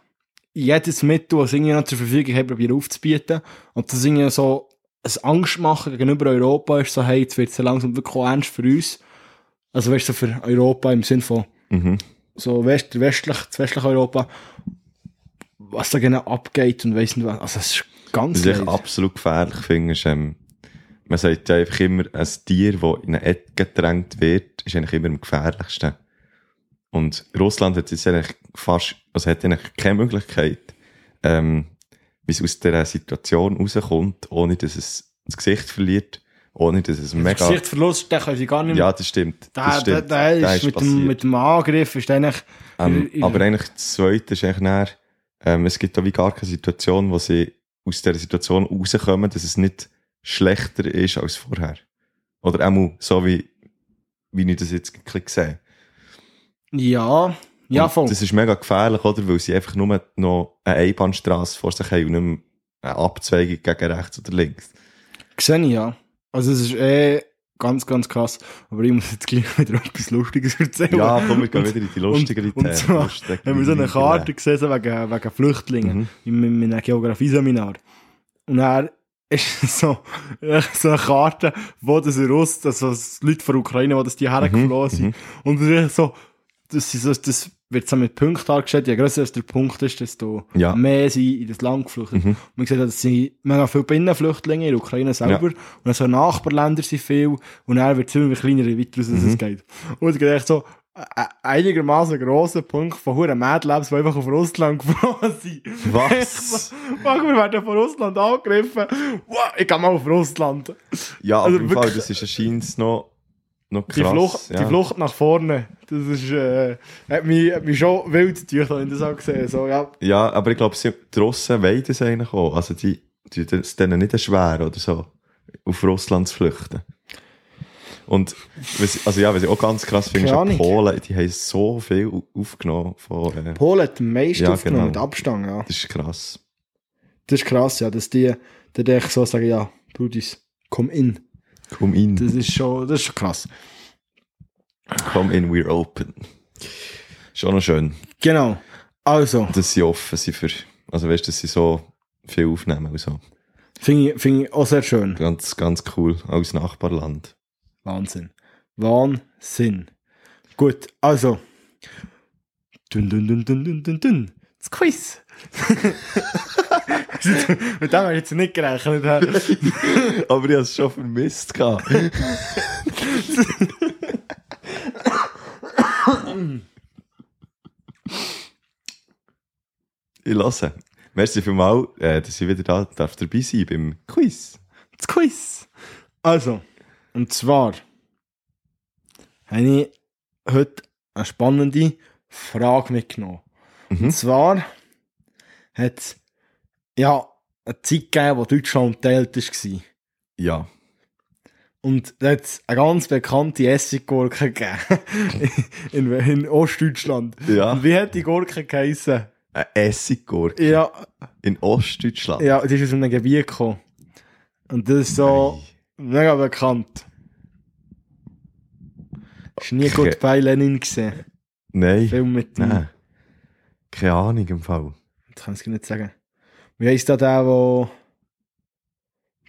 jedes Mittel, das irgendwie noch zur Verfügung haben, probieren aufzubieten. Und das irgendwie so ein Angstmachen gegenüber Europa ist, so, hey, jetzt wird es ja langsam wirklich ernst für uns. Also weißt du, so für Europa im Sinn von Mhm. so West, westlich, das westliche Europa, was da genau abgeht und weiss nicht was. Also es ist ganz Was ich absolut gefährlich finde, ist, ähm, man sagt ja einfach immer, ein Tier, das in eine Ecke gedrängt wird, ist eigentlich immer am gefährlichsten. Und Russland hat jetzt eigentlich fast, also hat eigentlich keine Möglichkeit, ähm, wie es aus dieser Situation rauskommt, ohne dass es das Gesicht verliert, ohne dass es mega... Gesichtsverlust, den können sie gar nicht mehr. Ja, das stimmt. Der, Das der, stimmt. der, ist, Der mit, dem, mit dem Angriff ist eigentlich. Ähm, in- in- aber eigentlich das Zweite ist eigentlich näher, ähm, es gibt da wie gar keine Situation, wo sie aus dieser Situation rauskommen, dass es nicht schlechter ist als vorher. Oder auch so wie, wie ich das jetzt ein bisschen sehe. Ja, Und voll. Das ist mega gefährlich, oder? Weil sie einfach nur noch eine Einbahnstraße vor sich haben und nicht eine Abzweigung gegen rechts oder links. Sehe ja. Also, es ist eh ganz, ganz krass. Aber ich muss jetzt gleich (laughs) wieder etwas Lustiges erzählen. Ja, komm, wir gehen Und- wieder in die lustigere und Themen. zwar Lustige (laughs) haben wir so eine. Karte gesehen, wegen, wegen Flüchtlingen, Mhm. in, in einem Geografieseminar. Und er ist (laughs) so, so eine Karte, wo das Russ, also Leute von der Ukraine, wo das die hergeflohen sind. mhm. Und so, das, ist so, das wird so mit Punkten dargestellt. Je grösser der Punkt ist, desto Ja. mehr sie in das Land geflüchtet. Mhm. Man sieht, das sind mega viele Binnenflüchtlinge in der Ukraine selber. Und dann so Nachbarländer sind viel. Und dann wird es immer kleiner, je weiter raus Mhm. es geht. Und ich echt so, äh, einigermaßen grosser Punkt von huren Madlabs, die einfach auf Russland (laughs) geflohen sind. Was? (laughs) Fuck, wir werden von Russland angegriffen. Wow, ich gehe mal auf Russland. Ja, aber Also im Fall, das ist anscheinend noch, noch krass. Die, Flucht, ja. die Flucht nach vorne. Das ist, äh, hat mich, hat mich schon wild gedacht, wenn ich das auch gesehen so, ja. Ja, aber ich glaube, sie- die Russen wollen das eigentlich auch. Also die, die, das ist denen nicht schwer oder so, auf Russland zu flüchten. Und, was, also ja, was ich auch ganz krass finde, ist. Polen, die haben so viel au- aufgenommen von, äh, Polen hat am meisten Ja, aufgenommen, genau. mit Abstand, ja. das ist krass. Das ist krass, ja, dass die, die echt so sagen, ja, Brudis, komm in. Komm in, Das ist schon, das ist schon krass. komm in, we're open. Schon noch schön, Genau. Also, dass sie offen sind für, also weißt du, dass sie so viel aufnehmen und so. finde ich, finde ich auch sehr schön. Ganz, ganz cool, als Nachbarland. Wahnsinn. Wahnsinn. Gut, also. Dun, dun, dun, dun, dun, dun, dun. Das Quiz. (laughs) Mit dem habe ich jetzt nicht gerechnet. (laughs) Aber ich habe es schon vermisst. ich lasse. Merci vielmals, äh, dass ich wieder da darf dabei sein beim Quiz. Das Quiz. Also, und zwar habe ich heute eine spannende Frage mitgenommen. Mhm. Und zwar hat es ja eine Zeit gegeben, wo Deutschland teilt war. Ja. Und da hat es eine ganz bekannte Essiggurke gegeben. (laughs) in, in Ostdeutschland. Ja. Und wie hat die Gurke geheissen? Eine Essiggurke Ja, in Ostdeutschland. ja, die ist aus einem Gebiet gekommen. Und das ist so mega bekannt. Ist nie Okay. gut bei Lenin gesehen. Nein. Film mit dem. Nein. Keine Ahnung im Fall. Das kann ich nicht sagen. Wie heisst da der, der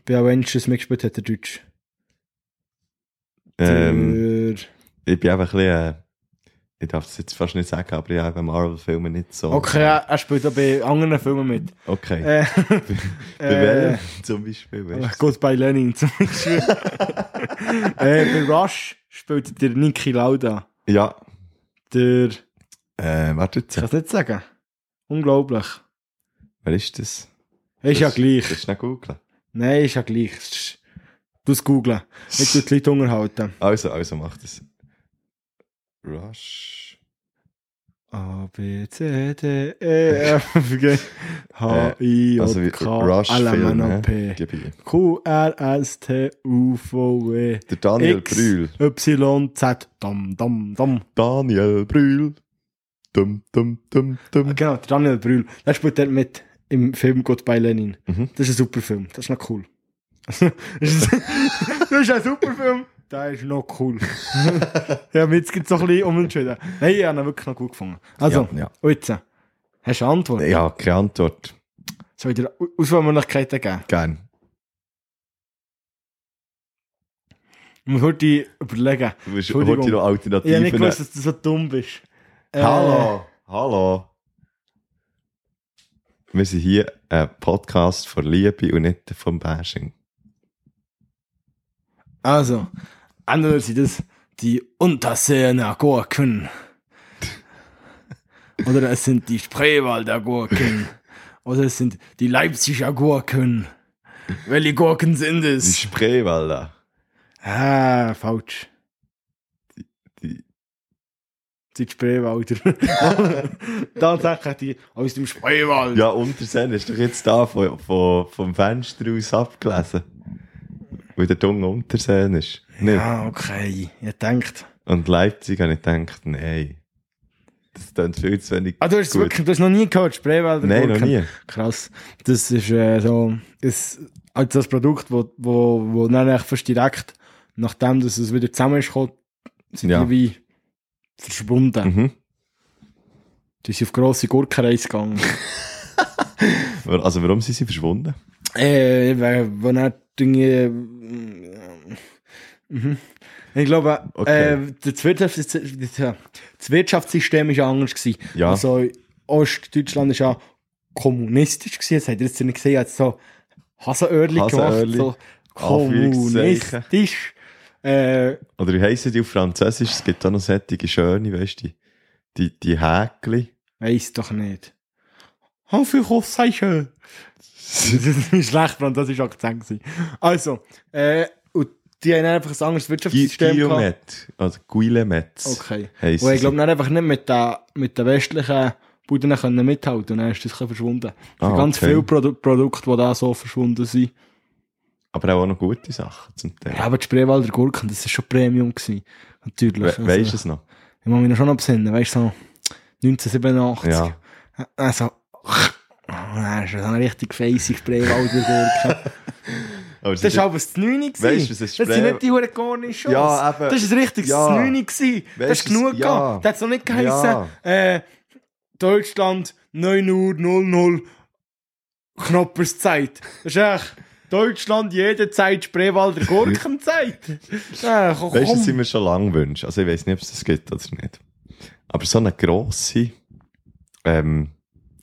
bei Avengers mitgespielt hat, der Deutsch? Ähm, Der, ich bin einfach ein bisschen, äh, ich darf es jetzt fast nicht sagen, aber ich habe Marvel-Filme nicht so. Okay, er, er spielt auch bei anderen Filmen mit. Okay. Äh, (laughs) Bei äh, welchem zum Beispiel? Weißt Gut bei Lenin zum Beispiel. (laughs) äh, bei Rush spielt der Niki Lauda. du? Ja. Der, ich Äh, warte jetzt. kann es nicht sagen. Unglaublich. Wer ist das? Ist ja gleich. Das ist nicht googeln. Nein, ist ja gleich. Du es googlen. Ich tue die Leute unterhalten. (laughs) Also, also mach das. Rush. A, B, C, D, E, F, G, (laughs) H, I, also wie J, K, L? P. Q, R, S, T, U, V, W. Der Daniel X. Brühl. Y, Z, dam, dam, dam. Daniel Brühl. Dum, dum, dum, dum. Genau, der Daniel Brühl. Der spielt dort mit im Film Goodbye Lenin. Mhm. Das ist ein super Film. Das ist noch cool. (laughs) das, ist, das ein super Film. Der ist noch cool. (laughs) ja, jetzt gibt es noch ein bisschen unentschieden. Nein, ich habe ihn wirklich noch gut gefunden. Also, Ja, ja. jetzt, äh, hast du eine Antwort? Ja, keine Antwort. Soll ich dir Auswahlmöglichkeiten geben? Gern. Ich muss heute überlegen. Du musst heute noch Ich habe nicht Alternativen. gewusst, dass du so dumm bist. Äh, Hallo, hallo. Wir sind hier ein Podcast von Liebe und nicht vom Bashing. Also, entweder sind das die Unterseener Gurken. (laughs) Oder es sind die Spreewalder Gurken. Oder es sind die Leipziger Gurken. Welche Gurken sind Die es? Spreewälder. Ah, falsch. Die, Die Spreewalder. Tatsächlich (laughs) die aus dem Spreewald. ja, Unterseen ist doch jetzt da von, von, vom Fenster aus abgelesen. Weil der Dunge Unterseen ist. Nicht? Ja, okay. Ihr denkt. Und Leipzig habe ich gedacht, nein. Das klingt viel zu wenig. Ah, du hast gut. wirklich, du hast noch nie gehört, Spreewalder Nein, noch nie. Krass. Das ist äh, so, ist also das Produkt, wo, wo, wo dann fast direkt, nachdem dass es wieder zusammen ist, sind Ja. die wie verschwunden. Mhm. Die sind auf grosse Gurkenreise gegangen. (laughs) Also warum sind sie verschwunden? äh, weil, wo dann Dinge, äh, mhm. Ich glaube, Okay. äh, das, Wirtschafts das Wirtschaftssystem war anders. Gewesen. Ja. Also, Ostdeutschland war ja kommunistisch. Gewesen. Das habt ihr jetzt nicht gesehen. Hat so Hasenöhrli gemacht. So kommunistisch. Äh, Oder wie heissen die auf Französisch? Es gibt auch noch solche schöne, weißt du, die, die, die Häkli. weiss doch nicht. Anführungszeichen. (laughs) das war schlecht, Französisch Akzent. gewesen. Also, äh, und die haben einfach ein anderes Wirtschaftssystem gehabt. Guillemet. Also Guillemet. Okay. Und ich glaube, einfach nicht mit den, mit den westlichen Buden können mithalten und dann ist das ein bisschen verschwunden. Ah, Für ganz okay. viele Produ Produkte, die da so verschwunden sind. Aber auch noch gute Sachen zum Teil. Ja, aber die Spreewalder Gurken, das war schon Premium. Gewesen. Natürlich. We weißt du es noch? Ich muss mich noch schon noch besinnen, weißt du, so 1987. Ja. Also, oh, das ist so eine richtig feisse Spreewalder Gurke. Das (laughs) war aber das 9 gewesen. Weißt du, was ein Das sind Spree- nicht die Huren Garnisches. Ja, eben. Das ist ein richtiges Ja. 9 gewesen. Das ist genug ja. gehabt. Das hat so nicht geheissen, Ja. äh, Deutschland 9 Uhr 00 Knopperszeit. Das ist echt Deutschland jede Zeit Spreewalder Gurkenzeit. (laughs) ja, komm. Weißt du, das sind wir schon lange wünschen. Also ich weiß nicht, ob es das gibt oder nicht. Aber so eine grosse, ähm,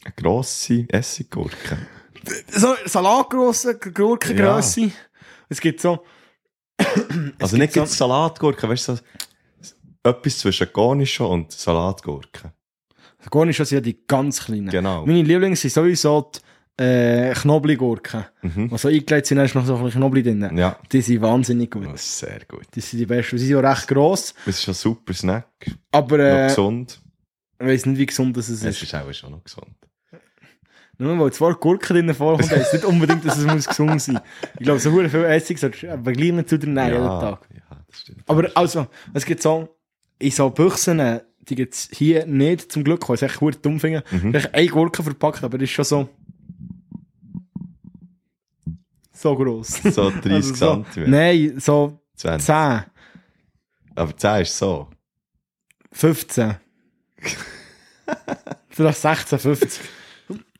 eine grosse Essiggurke. so Salatgrosse, Gurkengrösse. Es gibt so, (coughs) Also gibt nicht so- so Salatgurke, weißt du, so etwas zwischen Cornichon und Salatgurke. Garnisches sind ja die ganz kleinen. Genau. Meine Lieblings sind sowieso die äh, Knoblauchgurken. Mhm. Die so eingelegt sind, da ist noch so ein bisschen Knoblauch drin. Ja, Die sind wahnsinnig gut. das ist sehr gut. Die sind die besten. Sie sind auch recht gross. Das ist schon ein super Snack. Aber noch äh, gesund. ich weiss nicht, wie gesund das ist. Es ist auch schon noch gesund. Nur weil zwei Gurken drin vorkommt, heisst nicht unbedingt, dass es muss gesund sein Ich glaube, so viel Essig solltest du aber gleich nicht zu dir nehmen, jeden Tag. ja, das stimmt. Aber also, es gibt so, in so Büchsen, äh, die gibt es hier nicht, zum Glück, weil es echt gut dumm finde. Mhm. Echt eine Gurke verpackt, aber das ist schon so, so gross. (laughs) So 30 Also so. Nein, so 20. 10, Aber 10 ist so. 15. (laughs) Vielleicht 16, 50.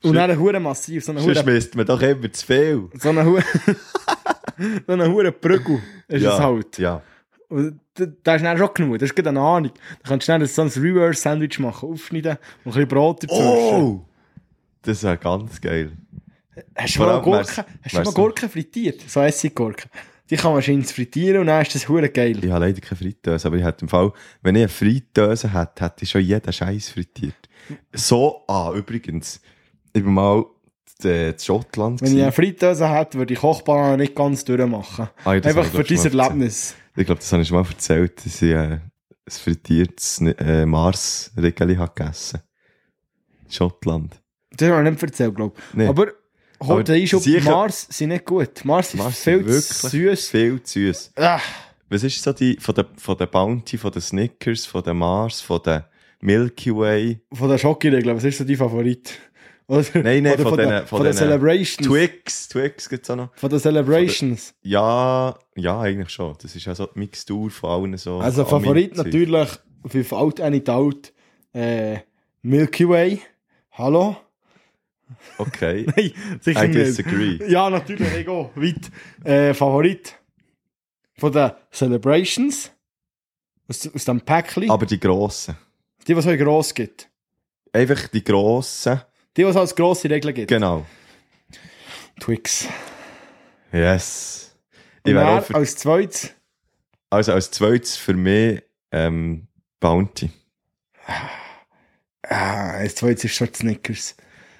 Und dann eine Hure massiv, so eine Hure, misst man doch immer zu viel. so eine Hure, (laughs) so eine Hure Prügel ist ja, es halt. Ja. Und da, ist dann schon genug, das ist gerade eine Ahnung. Da kannst du schnell so ein Reverse-Sandwich machen, aufschneiden und ein bisschen Brot dazu. Oh! Das wäre ganz geil. Hast du mal Gurken, hast du mal wär's- Gurken frittiert? So Essiggurken. Die kann man schön frittieren und dann ist das hure geil. Ich habe leider keine Fritteuse, aber ich hätte im Fall, wenn ich eine Fritteuse hätte, hätte ich schon jeden Scheiß frittiert. So, ah, übrigens, ich bin mal in in Schottland. Wenn ich gewesen. eine Fritteuse hätte, würde ich Kochbahn nicht ganz durchmachen. Ah, ja, Einfach habe für ich, ich, dieses Erlebnis. Ich glaube, das habe ich schon mal erzählt, dass ich äh, ein frittiertes äh, Mars-Regeli habe gegessen. Schottland. Das habe ich nicht erzählt, glaube ich. Nee. Aber holt Aber ein schon, sicher- Mars sind nicht gut. Mars ist Mars viel sind zu wirklich süß. Viel zu süß. Ah, Was ist so die, von der, von der Bounty, von den Snickers, von der Mars, von der Milky Way, von der Schokiregel, was ist so dein Favorit? Oder Nein, nein, oder von der, von von der denen Celebrations. Twix, Twix gibt's auch noch. Von der Celebrations. Ja, ja, eigentlich schon. Das ist ja so die Mixtur von allen so. Also Favorit natürlich, für alt eine alt, äh, Milky Way. Hallo? Okay. (laughs) Nein, sicher I nicht. disagree. Ja, natürlich, ich gehe weit. Äh, Favorit von den Celebrations. Aus, aus dem Päckchen. Aber die grossen. Die, die es gross gibt. Einfach die grossen. Die, die es als grosse Regel gibt. Genau. Twix. Yes. Ich wäre auch für, als zweites, also als zweites für mich ähm, Bounty. ah, als zweites ist schon Snickers.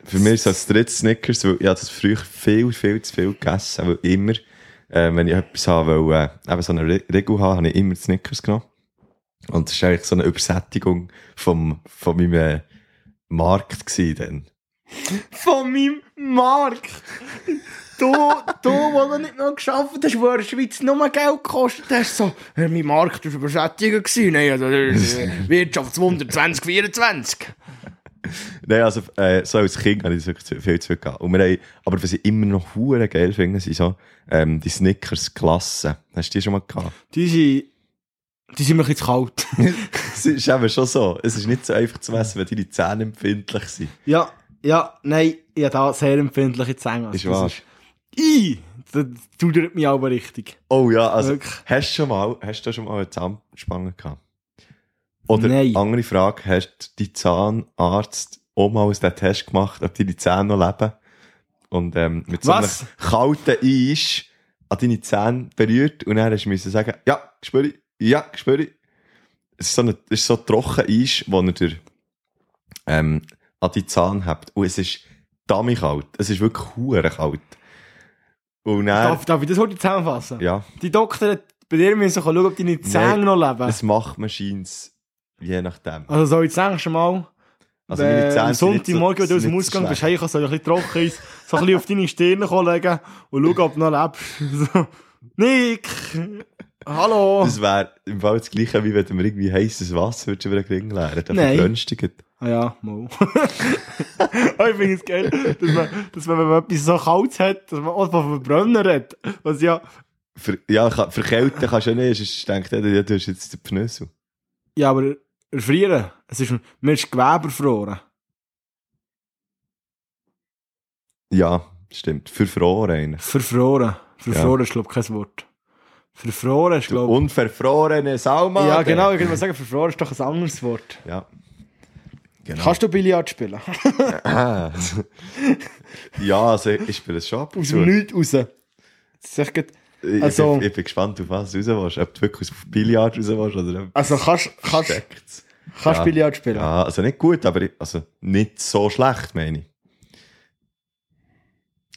Für mich ist es als drittes Snickers, weil ich das früher viel, viel zu viel gegessen, weil immer, äh, wenn ich etwas habe, weil, äh, eben so eine Re Regel habe, habe ich immer Snickers genommen. Und das war eigentlich so eine Übersättigung vom, von meinem äh, Markt gewesen dann. Von meinem Markt. Du, du, wo du nicht noch geschafft hast, wo in der Schweiz nur Geld gekostet hast, so, äh, mein Markt war übersättigt gewesen. Nein, also, äh, (laughs) Wirtschaftswunder 2024. (laughs) Nein, also, äh, so als Kind habe ich wirklich zu- viel zu viel gehabt. Und wir haben, aber was ich immer noch hure geil finde, sind so, ähm, die Snickers-Klassen. Hast du die schon mal gehabt? Die sind, die sind mir ein bisschen zu kalt. (laughs) Es ist eben schon so. Es ist nicht so einfach zu messen, wenn deine Zähne empfindlich sind. ja, ja, nein, ich habe da sehr empfindliche Zähne. Also Ist wahr. I, das tut mich aber richtig. Oh ja, also, Wirklich. hast du schon mal, hast du schon mal eine Zahnspange gehabt? Oder, Nein. andere Frage, hast dein Zahnarzt auch mal dem Test gemacht, ob deine Zähne noch leben? Und, ähm, mit so Was? einem kalten Eis an deine Zähne berührt und dann hast du sagen, ja, spüre ich, ja, spüre ich. Es ist so, eine, es ist so trocken Eis, wo er dir, ähm, an die Zahn habt. Und es ist damit kalt. Es ist wirklich hure kalt. Und dann, Darf, darf ich das heute zusammenfassen? ja. Die Doktor bei dir müssen schauen, ob deine Zähne noch leben. Das macht man scheins, je nachdem. Also so jetzt denkst du mal, Also meine äh, Zähne am Sonntagmorgen, wenn du aus dem Ausgang bist, hey, so ein bisschen Trockeneis, so ein bisschen auf deine Stirn legen und schauen, ob du noch lebst. (laughs) So, Nick! Hallo! Das wäre im Fall das Gleiche, wie wenn du mir irgendwie heißes Wasser würdest über den Ring leeren. Dann Nein. verbrünstigt. Ah ja, mal. Ah, (laughs) ich finde es geil, dass man, dass man, wenn man etwas so kalt hat, dass man auch von Verbrennen redet. Was ja, Für, ja, kann, verkälten kannst du ja nicht, sonst denkt jeder, ja, du hast jetzt den Pnüssel. ja, aber erfrieren. Es ist, mir ist Gewebe erfroren. Ja, stimmt. Verfroren. einer. Verfroren. Verfroren ist, glaube ich, kein Wort. Verfroren ist, glaube ich. Unverfrorene Salma. Ja, genau, ich würde mal sagen, verfroren ist doch ein anderes Wort. Ja. Genau. Kannst du Billard spielen? (laughs) Ja, also ich spiele es schon ab und Aus dem Nichts raus. Das ist. Ich, Also- ich, ich bin gespannt, auf was du raus willst. Ob du wirklich auf Billard raus willst oder Also kannst kannst, steckt's. kannst Ja. Billard spielen? Ja, also nicht gut, aber ich, also nicht so schlecht, meine ich.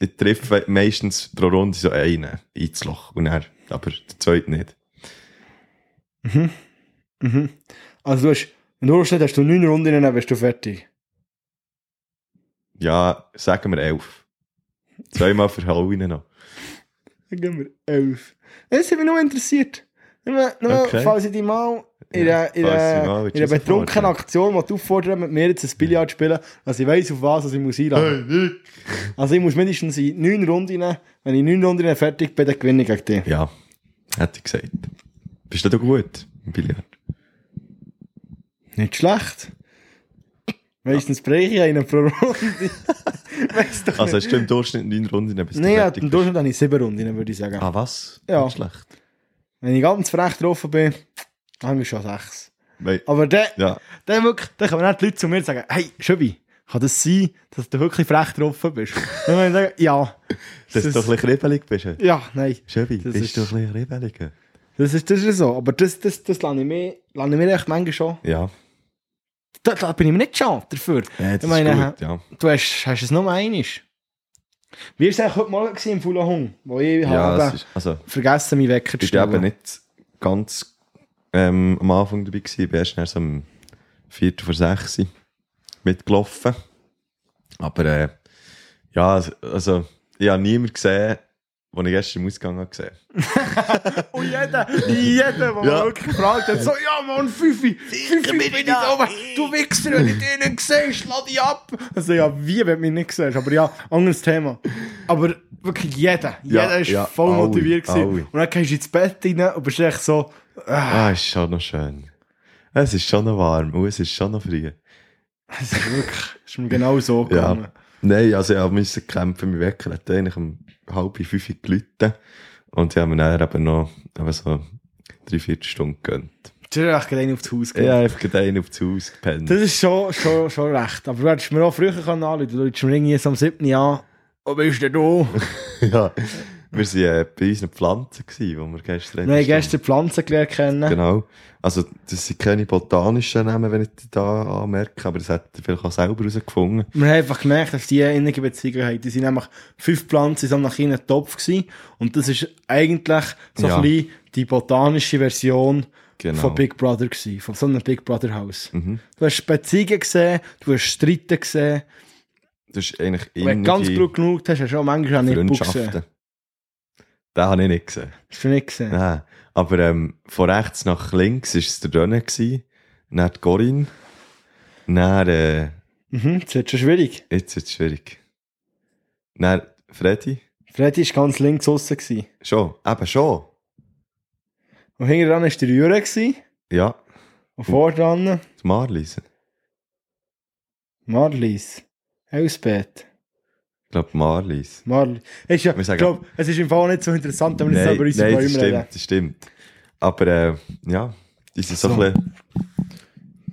Ich treffe meistens pro Runde so einen ins Loch und er, aber der zweite nicht. Mhm. Also du hast, wenn du Urstedt hast du neun Runden, dann bist du fertig. Ja, sagen wir elf. Zweimal für Halloween noch. Dann gehen wir elf. Das hat mich nur interessiert. Nur, nur Okay. falls ich dich mal in Ja, einer, in du betrunkenen. Aktion, die du auffordern, mit mir jetzt ein Billard zu spielen, dass ich weiss, auf was ich muss einladen. Also ich muss mindestens in neun Runden, wenn ich neun Runden fertig bin, dann gewinne ich gegen dich. Ja, hätte ich gesagt. Bist du da gut im Billard? Nicht schlecht. Meistens breche ich einen pro Runde. (laughs) Weiss doch Also nicht. hast du im Durchschnitt neun Runden bis du Nein, ja, im bist? Durchschnitt habe ich sieben Runden, würde ich sagen. Ah, was? Ja. Nicht schlecht. Wenn ich ganz frech drauf bin, habe ich schon sechs. Weil, Aber dann, ja, dann, wirklich, dann können nicht die Leute zu mir sagen, hey, Schöbi, kann das sein, dass du wirklich frech drauf bist? (laughs) dann würde ich sagen, ja. dass du Das- doch ein bisschen ribbelig bist. Ja, nein. Schöbi, Das bist ist- du ein bisschen ribbelig? Das ist, das ist so. Aber das, das, das lasse ich mir, lasse ich mir echt manchmal schon. Ja, Da, da bin ich mir nicht schade dafür. ja Ich meine, gut, ja. Du hast, hast es nur einig. Wie war es eigentlich heute Morgen im Fuller Hung? Wo ich Ja, habe also, vergessen, mich Wecker zu ich bin eben stellen. nicht ganz ähm, am Anfang dabei gewesen. Ich bin erst erst am 4. vor 6 Uhr mitgelaufen. Aber äh, ja, also ich habe niemanden gesehen, den ich gestern im Ausgang habe gesehen (laughs) Und jeder, jeder, der Ja. mich wirklich gefragt hat, so, ja Mann, Fifi, Fifi bin ich da oben. Du Wichser, wenn ich dich nicht siehst, lass dich ab. Also ja, wie, wenn du mich nicht siehst, aber ja, anderes Thema. Aber wirklich jeder, Ja, jeder ist ja, voll motiviert gewesen. alle. Und dann gehst du ins Bett rein und bist echt so, ah, Ah, ist schon noch schön. Es ist schon noch warm und es ist schon noch früh. es ist wirklich, es ist mir genau so gegangen. Ja. Nein, also ich musste kämpfen, mein Wecker hat eigentlich um halb fünf gelitten. Und ich habe mir dann eben noch eben so drei, vier Stunden gegönnt. Du hast echt gerade einen aufs Haus Ich gegangen. habe einfach gerade einen aufs Haus gepennt. Das ist schon, schon, schon recht. Aber du hättest mir auch früher können anrufen Du hättest mir irgendwie so am 7. Jahr, wo bist du denn du? (laughs) (laughs) ja. Wir waren äh, bei unseren Pflanzen, gewesen, wo wir gestern haben gestern Pflanzen gelernt kennen. Genau. Also, das sind keine botanischen Namen, wenn ich die da anmerke, aber das hat er vielleicht auch selber herausgefunden. Wir haben einfach gemerkt, dass die innige Beziehung haben. Die sind nämlich fünf Pflanzen in so einem Topf gewesen. Und das ist eigentlich so Ja. ein bisschen die botanische Version Genau. von Big Brother gewesen. Von so einem Big Brother Haus. Mhm. Du hast Beziehungen gesehen, du hast Streiten gesehen. Das ist eigentlich wenn du ganz gut genug hast, hast du auch manchmal auch nicht. Freundschaften. Den habe ich nicht gesehen. Hast du nicht gesehen? Nein. Aber ähm, von rechts nach links war es der gewesen, dann die Corinne, dann, äh, Mhm, das wird schon schwierig. jetzt wird es schwierig, dann Freddy, Freddy war ganz links aussen. gewesen. schon, eben schon, Und hinten dran war der Jure. gewesen. ja, Und vor dran die Marlies, Marlies. Elsbeth. Ich glaube Marlies. Marlies. Ist ja, Wir ich sagen- glaube, es ist im Fall nicht so interessant, wenn wir Nein, über unsere nein das Bäume reden. stimmt, das stimmt. Aber äh, ja, die sind so, So. ein bisschen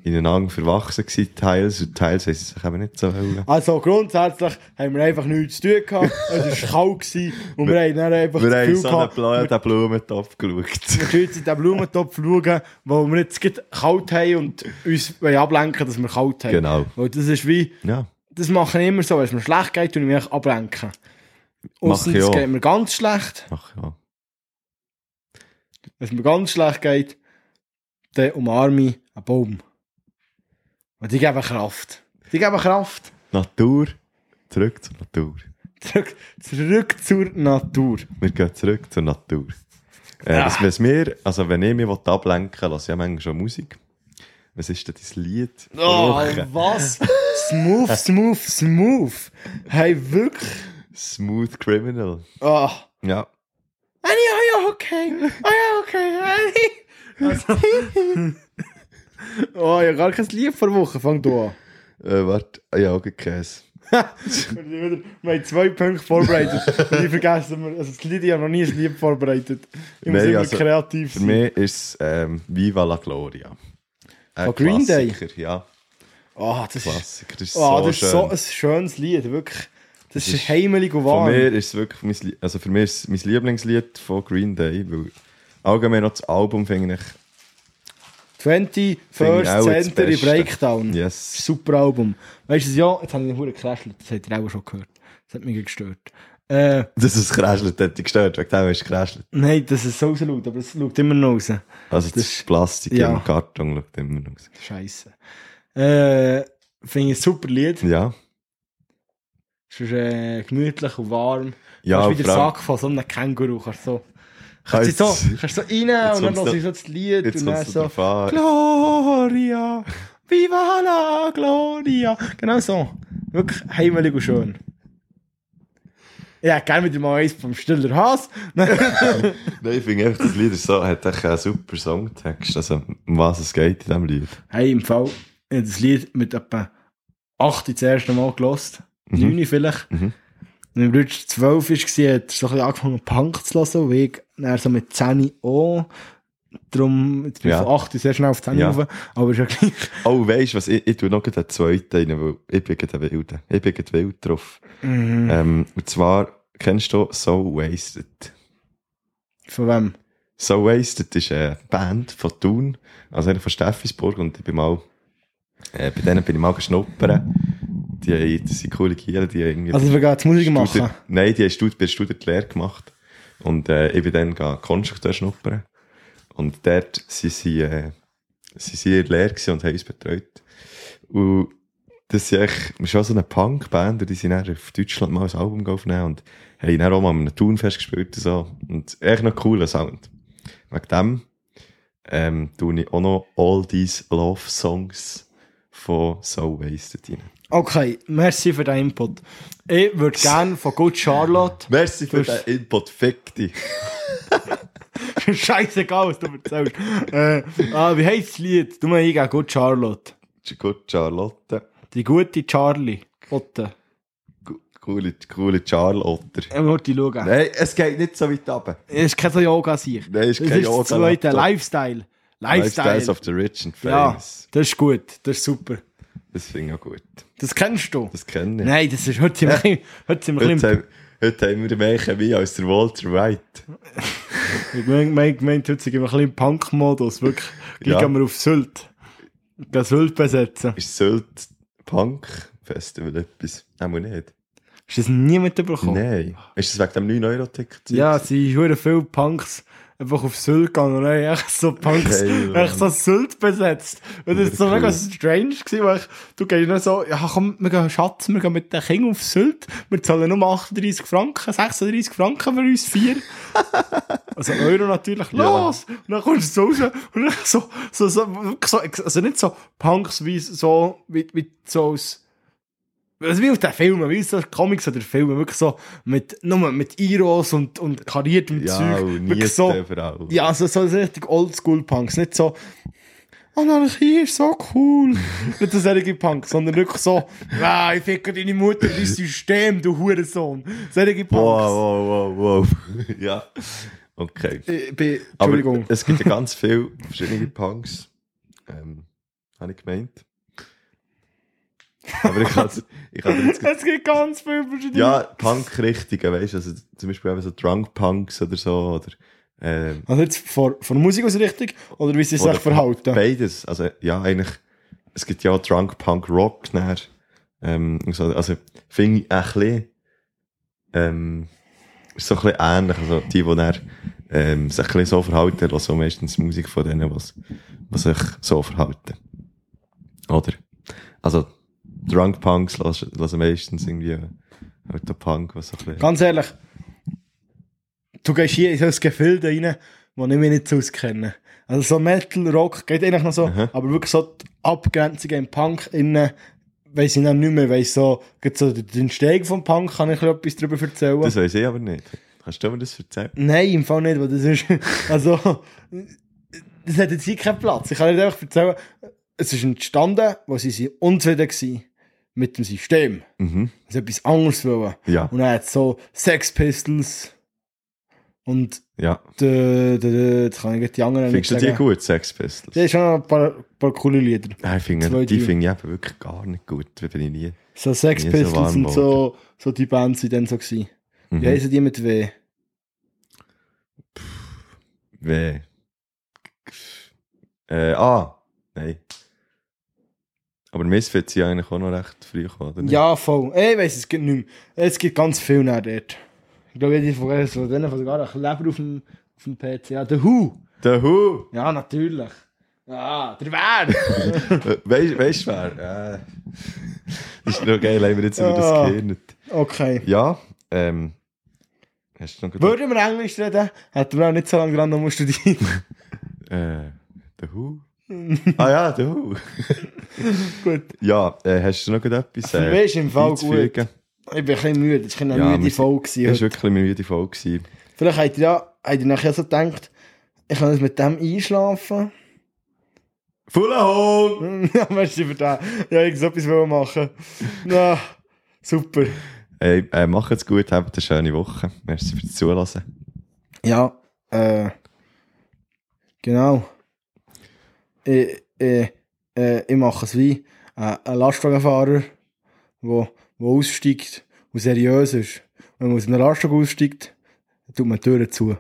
ineinander verwachsen gewesen, teils, und teils haben sie sich eben nicht so wollen. Also grundsätzlich haben wir einfach nichts zu tun gehabt. (laughs) Es war kalt gewesen und wir, haben dann einfach Wir haben so einen gehabt, wir blöden Blumentopf geschaut. müssen jetzt in den Blumentopf schauen, wo wir jetzt kalt haben und uns ablenken, dass wir kalt haben. Genau. Weil das ist wie, Ja, das machen wir immer so, wenn es mir schlecht geht, tun wir mich ablenken. Ich es geht mir ganz schlecht. ach ja. Wenn es mir ganz schlecht geht, dann umarme ich einen Baum. Und die geben Kraft. Die geben Kraft. Natur, zurück zur Natur. Zurück, zurück zur Natur. Wir gehen zurück zur Natur. Äh, Ja. das, was mir, also wenn ich mich ablenken will, lasse ich ja manchmal schon Musik. Was ist denn dein Lied? Oh, was? (laughs) smooth, smooth, smooth. Hey, wirklich? Smooth Criminal. Oh. Ja. Annie, are you okay? Are you okay, Annie? (laughs) Also, oh, ich habe gar kein Lied vor Woche. Fang du an. Äh, warte, ja, Augenkäse. (laughs) Wir haben zwei Punkte vorbereitet. Ich vergessen, wir, also das Lied, ich habe noch nie ein Lied vorbereitet. Ich muss Nein, immer also, kreativ Für sein. mich ist es ähm, Viva la Gloria. Ein Von Green Day? Klassiker, Ja, Oh, das ist, Klassiker. Das ist oh, so das ist so ein schönes Lied, wirklich. Das, ist, ist- heimelig und Von warm. mir ist es wirklich mein, also für mich ist es mein Lieblingslied von Green Day, weil allgemein noch das Album finde ich, 20 Finde ich First auch das Century Beste. Breakdown. yes. Super Album. Weißt du, das ja, jetzt habe ich den Huren gekräschelt. Das habt ihr auch schon gehört. Das hat mich gestört. Äh, Das ist kräschelt, hat dich gestört, wegen dem hast du gekräschelt. nein, das ist so laut, aber es schaut immer noch raus. Also das, Das- Plastik ja. im Karton schaut immer noch aus. Scheiße. Äh, finde ich ein super Lied. Ja. Es ist äh, gemütlich und warm. Ja, Ja, wie der Sack von so einem Känguru. Kannst so, kannst du so, kannst so rein und dann hörst du so das Lied und dann du so. Gloria, viva la Gloria. Genau so. Wirklich heimelig und schön. Ja, gerne mit dem mal eins vom Stiller Haas. (laughs) Nein, ich finde einfach, das Lied ist so, hat echt einen super Songtext. Also, um was es geht in diesem Lied. hey, im Fall, ich habe das Lied mit etwa 8 das erste Mal gelost. Mhm. 9 vielleicht. Mhm. Wenn mein Bruder 12 war, hat er so ein bisschen angefangen Punk zu hören, und ich dann so mit 10 auch. Darum, jetzt bin ich Ja. von 8 sehr schnell auf 10 Ja. rauf, aber ist ja gleich. Oh, weisst du was? Ich, ich tue noch den zweiten rein, weil ich bin gerade ein Wilde. Ich bin gerade wild drauf. Mhm. Ähm, und zwar, kennst du So Wasted? Von wem? So Wasted ist eine Band von Thun, also eine von Steffisburg, und ich bin mal, äh, bei denen bin ich mal geschnuppern. Die, haben- das sind coole Gielen, die haben irgendwie... Also, wir gehen jetzt Musik machen. Nein, die haben Stud bei Studier die Lehre gemacht. Und äh, ich bin dann Konstrukteur schnuppern. Und dort sind sie, äh, sie sind gewesen und haben uns betreut. Und das ist echt schon so eine Punkband, die sind auf Deutschland mal ein Album aufgenommen und haben dann auch mal einem Turnfest gespielt und so. Und echt noch cooler Sound. Wegen dem ähm, tue ich auch noch All These Love Songs von So Wasted rein. Okay, merci für deinen Input. Ich würde gerne von Good Charlotte, (laughs) Merci für den Input, fick dich. (laughs) (laughs) scheißegal, was du erzählst. äh, ah, wie heisst das Lied? Du mal eingeben, Good Charlotte. Gut, Charlotte. Die gute Charlie. Otte. Coole, coole Charlotte. Ich muss die schauen. Nein, es geht nicht so weit runter. Es ist kein so Yoga-Sieg. Nein, ist Das kein ist das Yoga. zweite, Laptop. Lifestyle. Lifestyle. Lifestyles of the Rich and ja, Famous. das ist gut. Das ist super. Das finde ich auch gut. Das kennst du? Das kenne ich. Nein, das ist heute bisschen- heute Heute, heute haben wir mehr Chemie als der Walter White. (laughs) Ich meine, gemeint, heute sind wir ein bisschen im Punk-Modus. Wirklich. Gleich Ja. gehen wir auf Sylt. Gehen Sylt besetzen. Ist Sylt Punk Festival etwas? Nein, nicht. Hast du das nie mitbekommen? Nein. Ist das wegen dem 9-Euro-Ticket? Ja, es sind viele Punks einfach auf Sylt gegangen und haben echt so Punks, Mann. echt so Sylt besetzt. Und das war so mega strange gewesen, weil ich, du gehst dann so, ja komm, wir gehen Schatz, wir gehen mit den Kindern auf Sylt, wir zahlen nur 38 Franken, 36 Franken für uns vier. (laughs) also Euro natürlich, los! Und dann kommst du so raus und dann so, so, so, so, also nicht so Punks wie so, wie, wie so aus, also wie auf den Filmen, wie so Comics oder Filme, wirklich so mit, nur mit Iros und, und kariertem Ja, Zeug. und Wirklich so, ja, so, so richtig Oldschool-Punks, nicht so, Anarchie ist so cool. (laughs) nicht so solche Punks, sondern wirklich so, ah, ich ficke deine Mutter, dein System, du Hurensohn. Solche Punks. Wow, wow, wow, wow. (laughs) ja. Okay. Ich bin, Aber Entschuldigung. es gibt ja ganz (laughs) viele verschiedene Punks. Ähm, habe ich gemeint. Aber ich kann ich kann jetzt es gibt ganz viele verschiedene. Ja, Punk-Richtungen, weißt du, also zum Beispiel eben so Drunk-Punks oder so, oder, ähm, Also jetzt von, von der Musikausrichtung oder wie sie sich verhalten? Beides, also, ja, eigentlich, es gibt ja Drunk-Punk-Rock, ähm, so, also, finde ich ein bisschen, ähm, ist so ein bisschen ähnlich, also, die, die dann, ähm, sich ein bisschen so verhalten, hören so meistens Musik von denen, was, was sich so verhalten. Oder? Also, Drunk Punks lassen, meistens irgendwie, äh, halt der Punk, was ein bisschen, Ganz ehrlich, du gehst hier in so ein Gefilde rein, wo ich mich nicht so auskenne. Also so Metal, Rock geht eigentlich noch so, Aha. aber wirklich so die Abgrenzung im Punk innen, weiss ich dann nicht mehr, weiss so, so den Steg vom Punk, kann ich etwas darüber erzählen. Das weiß ich aber nicht. Kannst du mir das erzählen? Nein, im Fall nicht, weil das ist, (laughs) also, das hat jetzt hier keinen Platz. Ich kann nicht einfach erzählen, es ist entstanden, wo sie unzufrieden waren mit dem System. Mhm. Also etwas anderes wollen. Ja, Und dann hat so Sex Pistols und ja. kann ich nicht die anderen Findest du die gut, Sex Pistols? Ja, schon ein paar, paar coole Lieder. Nein, ich finde, Zwei, die finde ich eben wirklich gar nicht gut. Da bin ich nie. So Sex Nie so Pistols warm und so, so die Bands sind dann so gewesen. Wie Mhm. heissen die mit W? Weh. Äh, ah, nein. Aber Misfits sind eigentlich auch noch recht früh gekommen, oder? nicht? Ja, voll. Ich weiss, es gibt nicht mehr. Es gibt ganz viel nach dort. Ich glaube, jeder von denen von denen sogar ein Kleber auf dem, auf dem PC. Ja, der Who. The Who! Ja, natürlich. Ja, der (laughs) Wer. Weißt du wer? Äh, das ist noch geil, haben wir jetzt über Ah. das gehört. okay. Ja, ähm. Hast du noch Würden wir Englisch reden, hätten wir auch nicht so lange dran noch studieren. (laughs) Äh, The Who? (laughs) ah ja, Who. (laughs) Gut. Ja, äh, hast du noch gut etwas mich ist im Fall beizufügen? Ich bin ein bisschen müde. Es war eine Ja, müde Folge. Gewesen war wirklich eine müde Folge. Vielleicht habt ihr ja habt ihr nachher so gedacht, ich kann jetzt mit dem einschlafen. Fuller Hund! (laughs) ja, merci für das. Ja, ich so etwas machen. Ja, super. Hey, äh, macht's gut, habt eine schöne Woche. Merci fürs Zuhören. Ja, äh, genau. Ich, ich, äh, ich mache es wie äh, ein Lastwagenfahrer, der aussteigt und seriös ist. Wenn man aus einem Lastwagen aussteigt, tut man die Türen zu.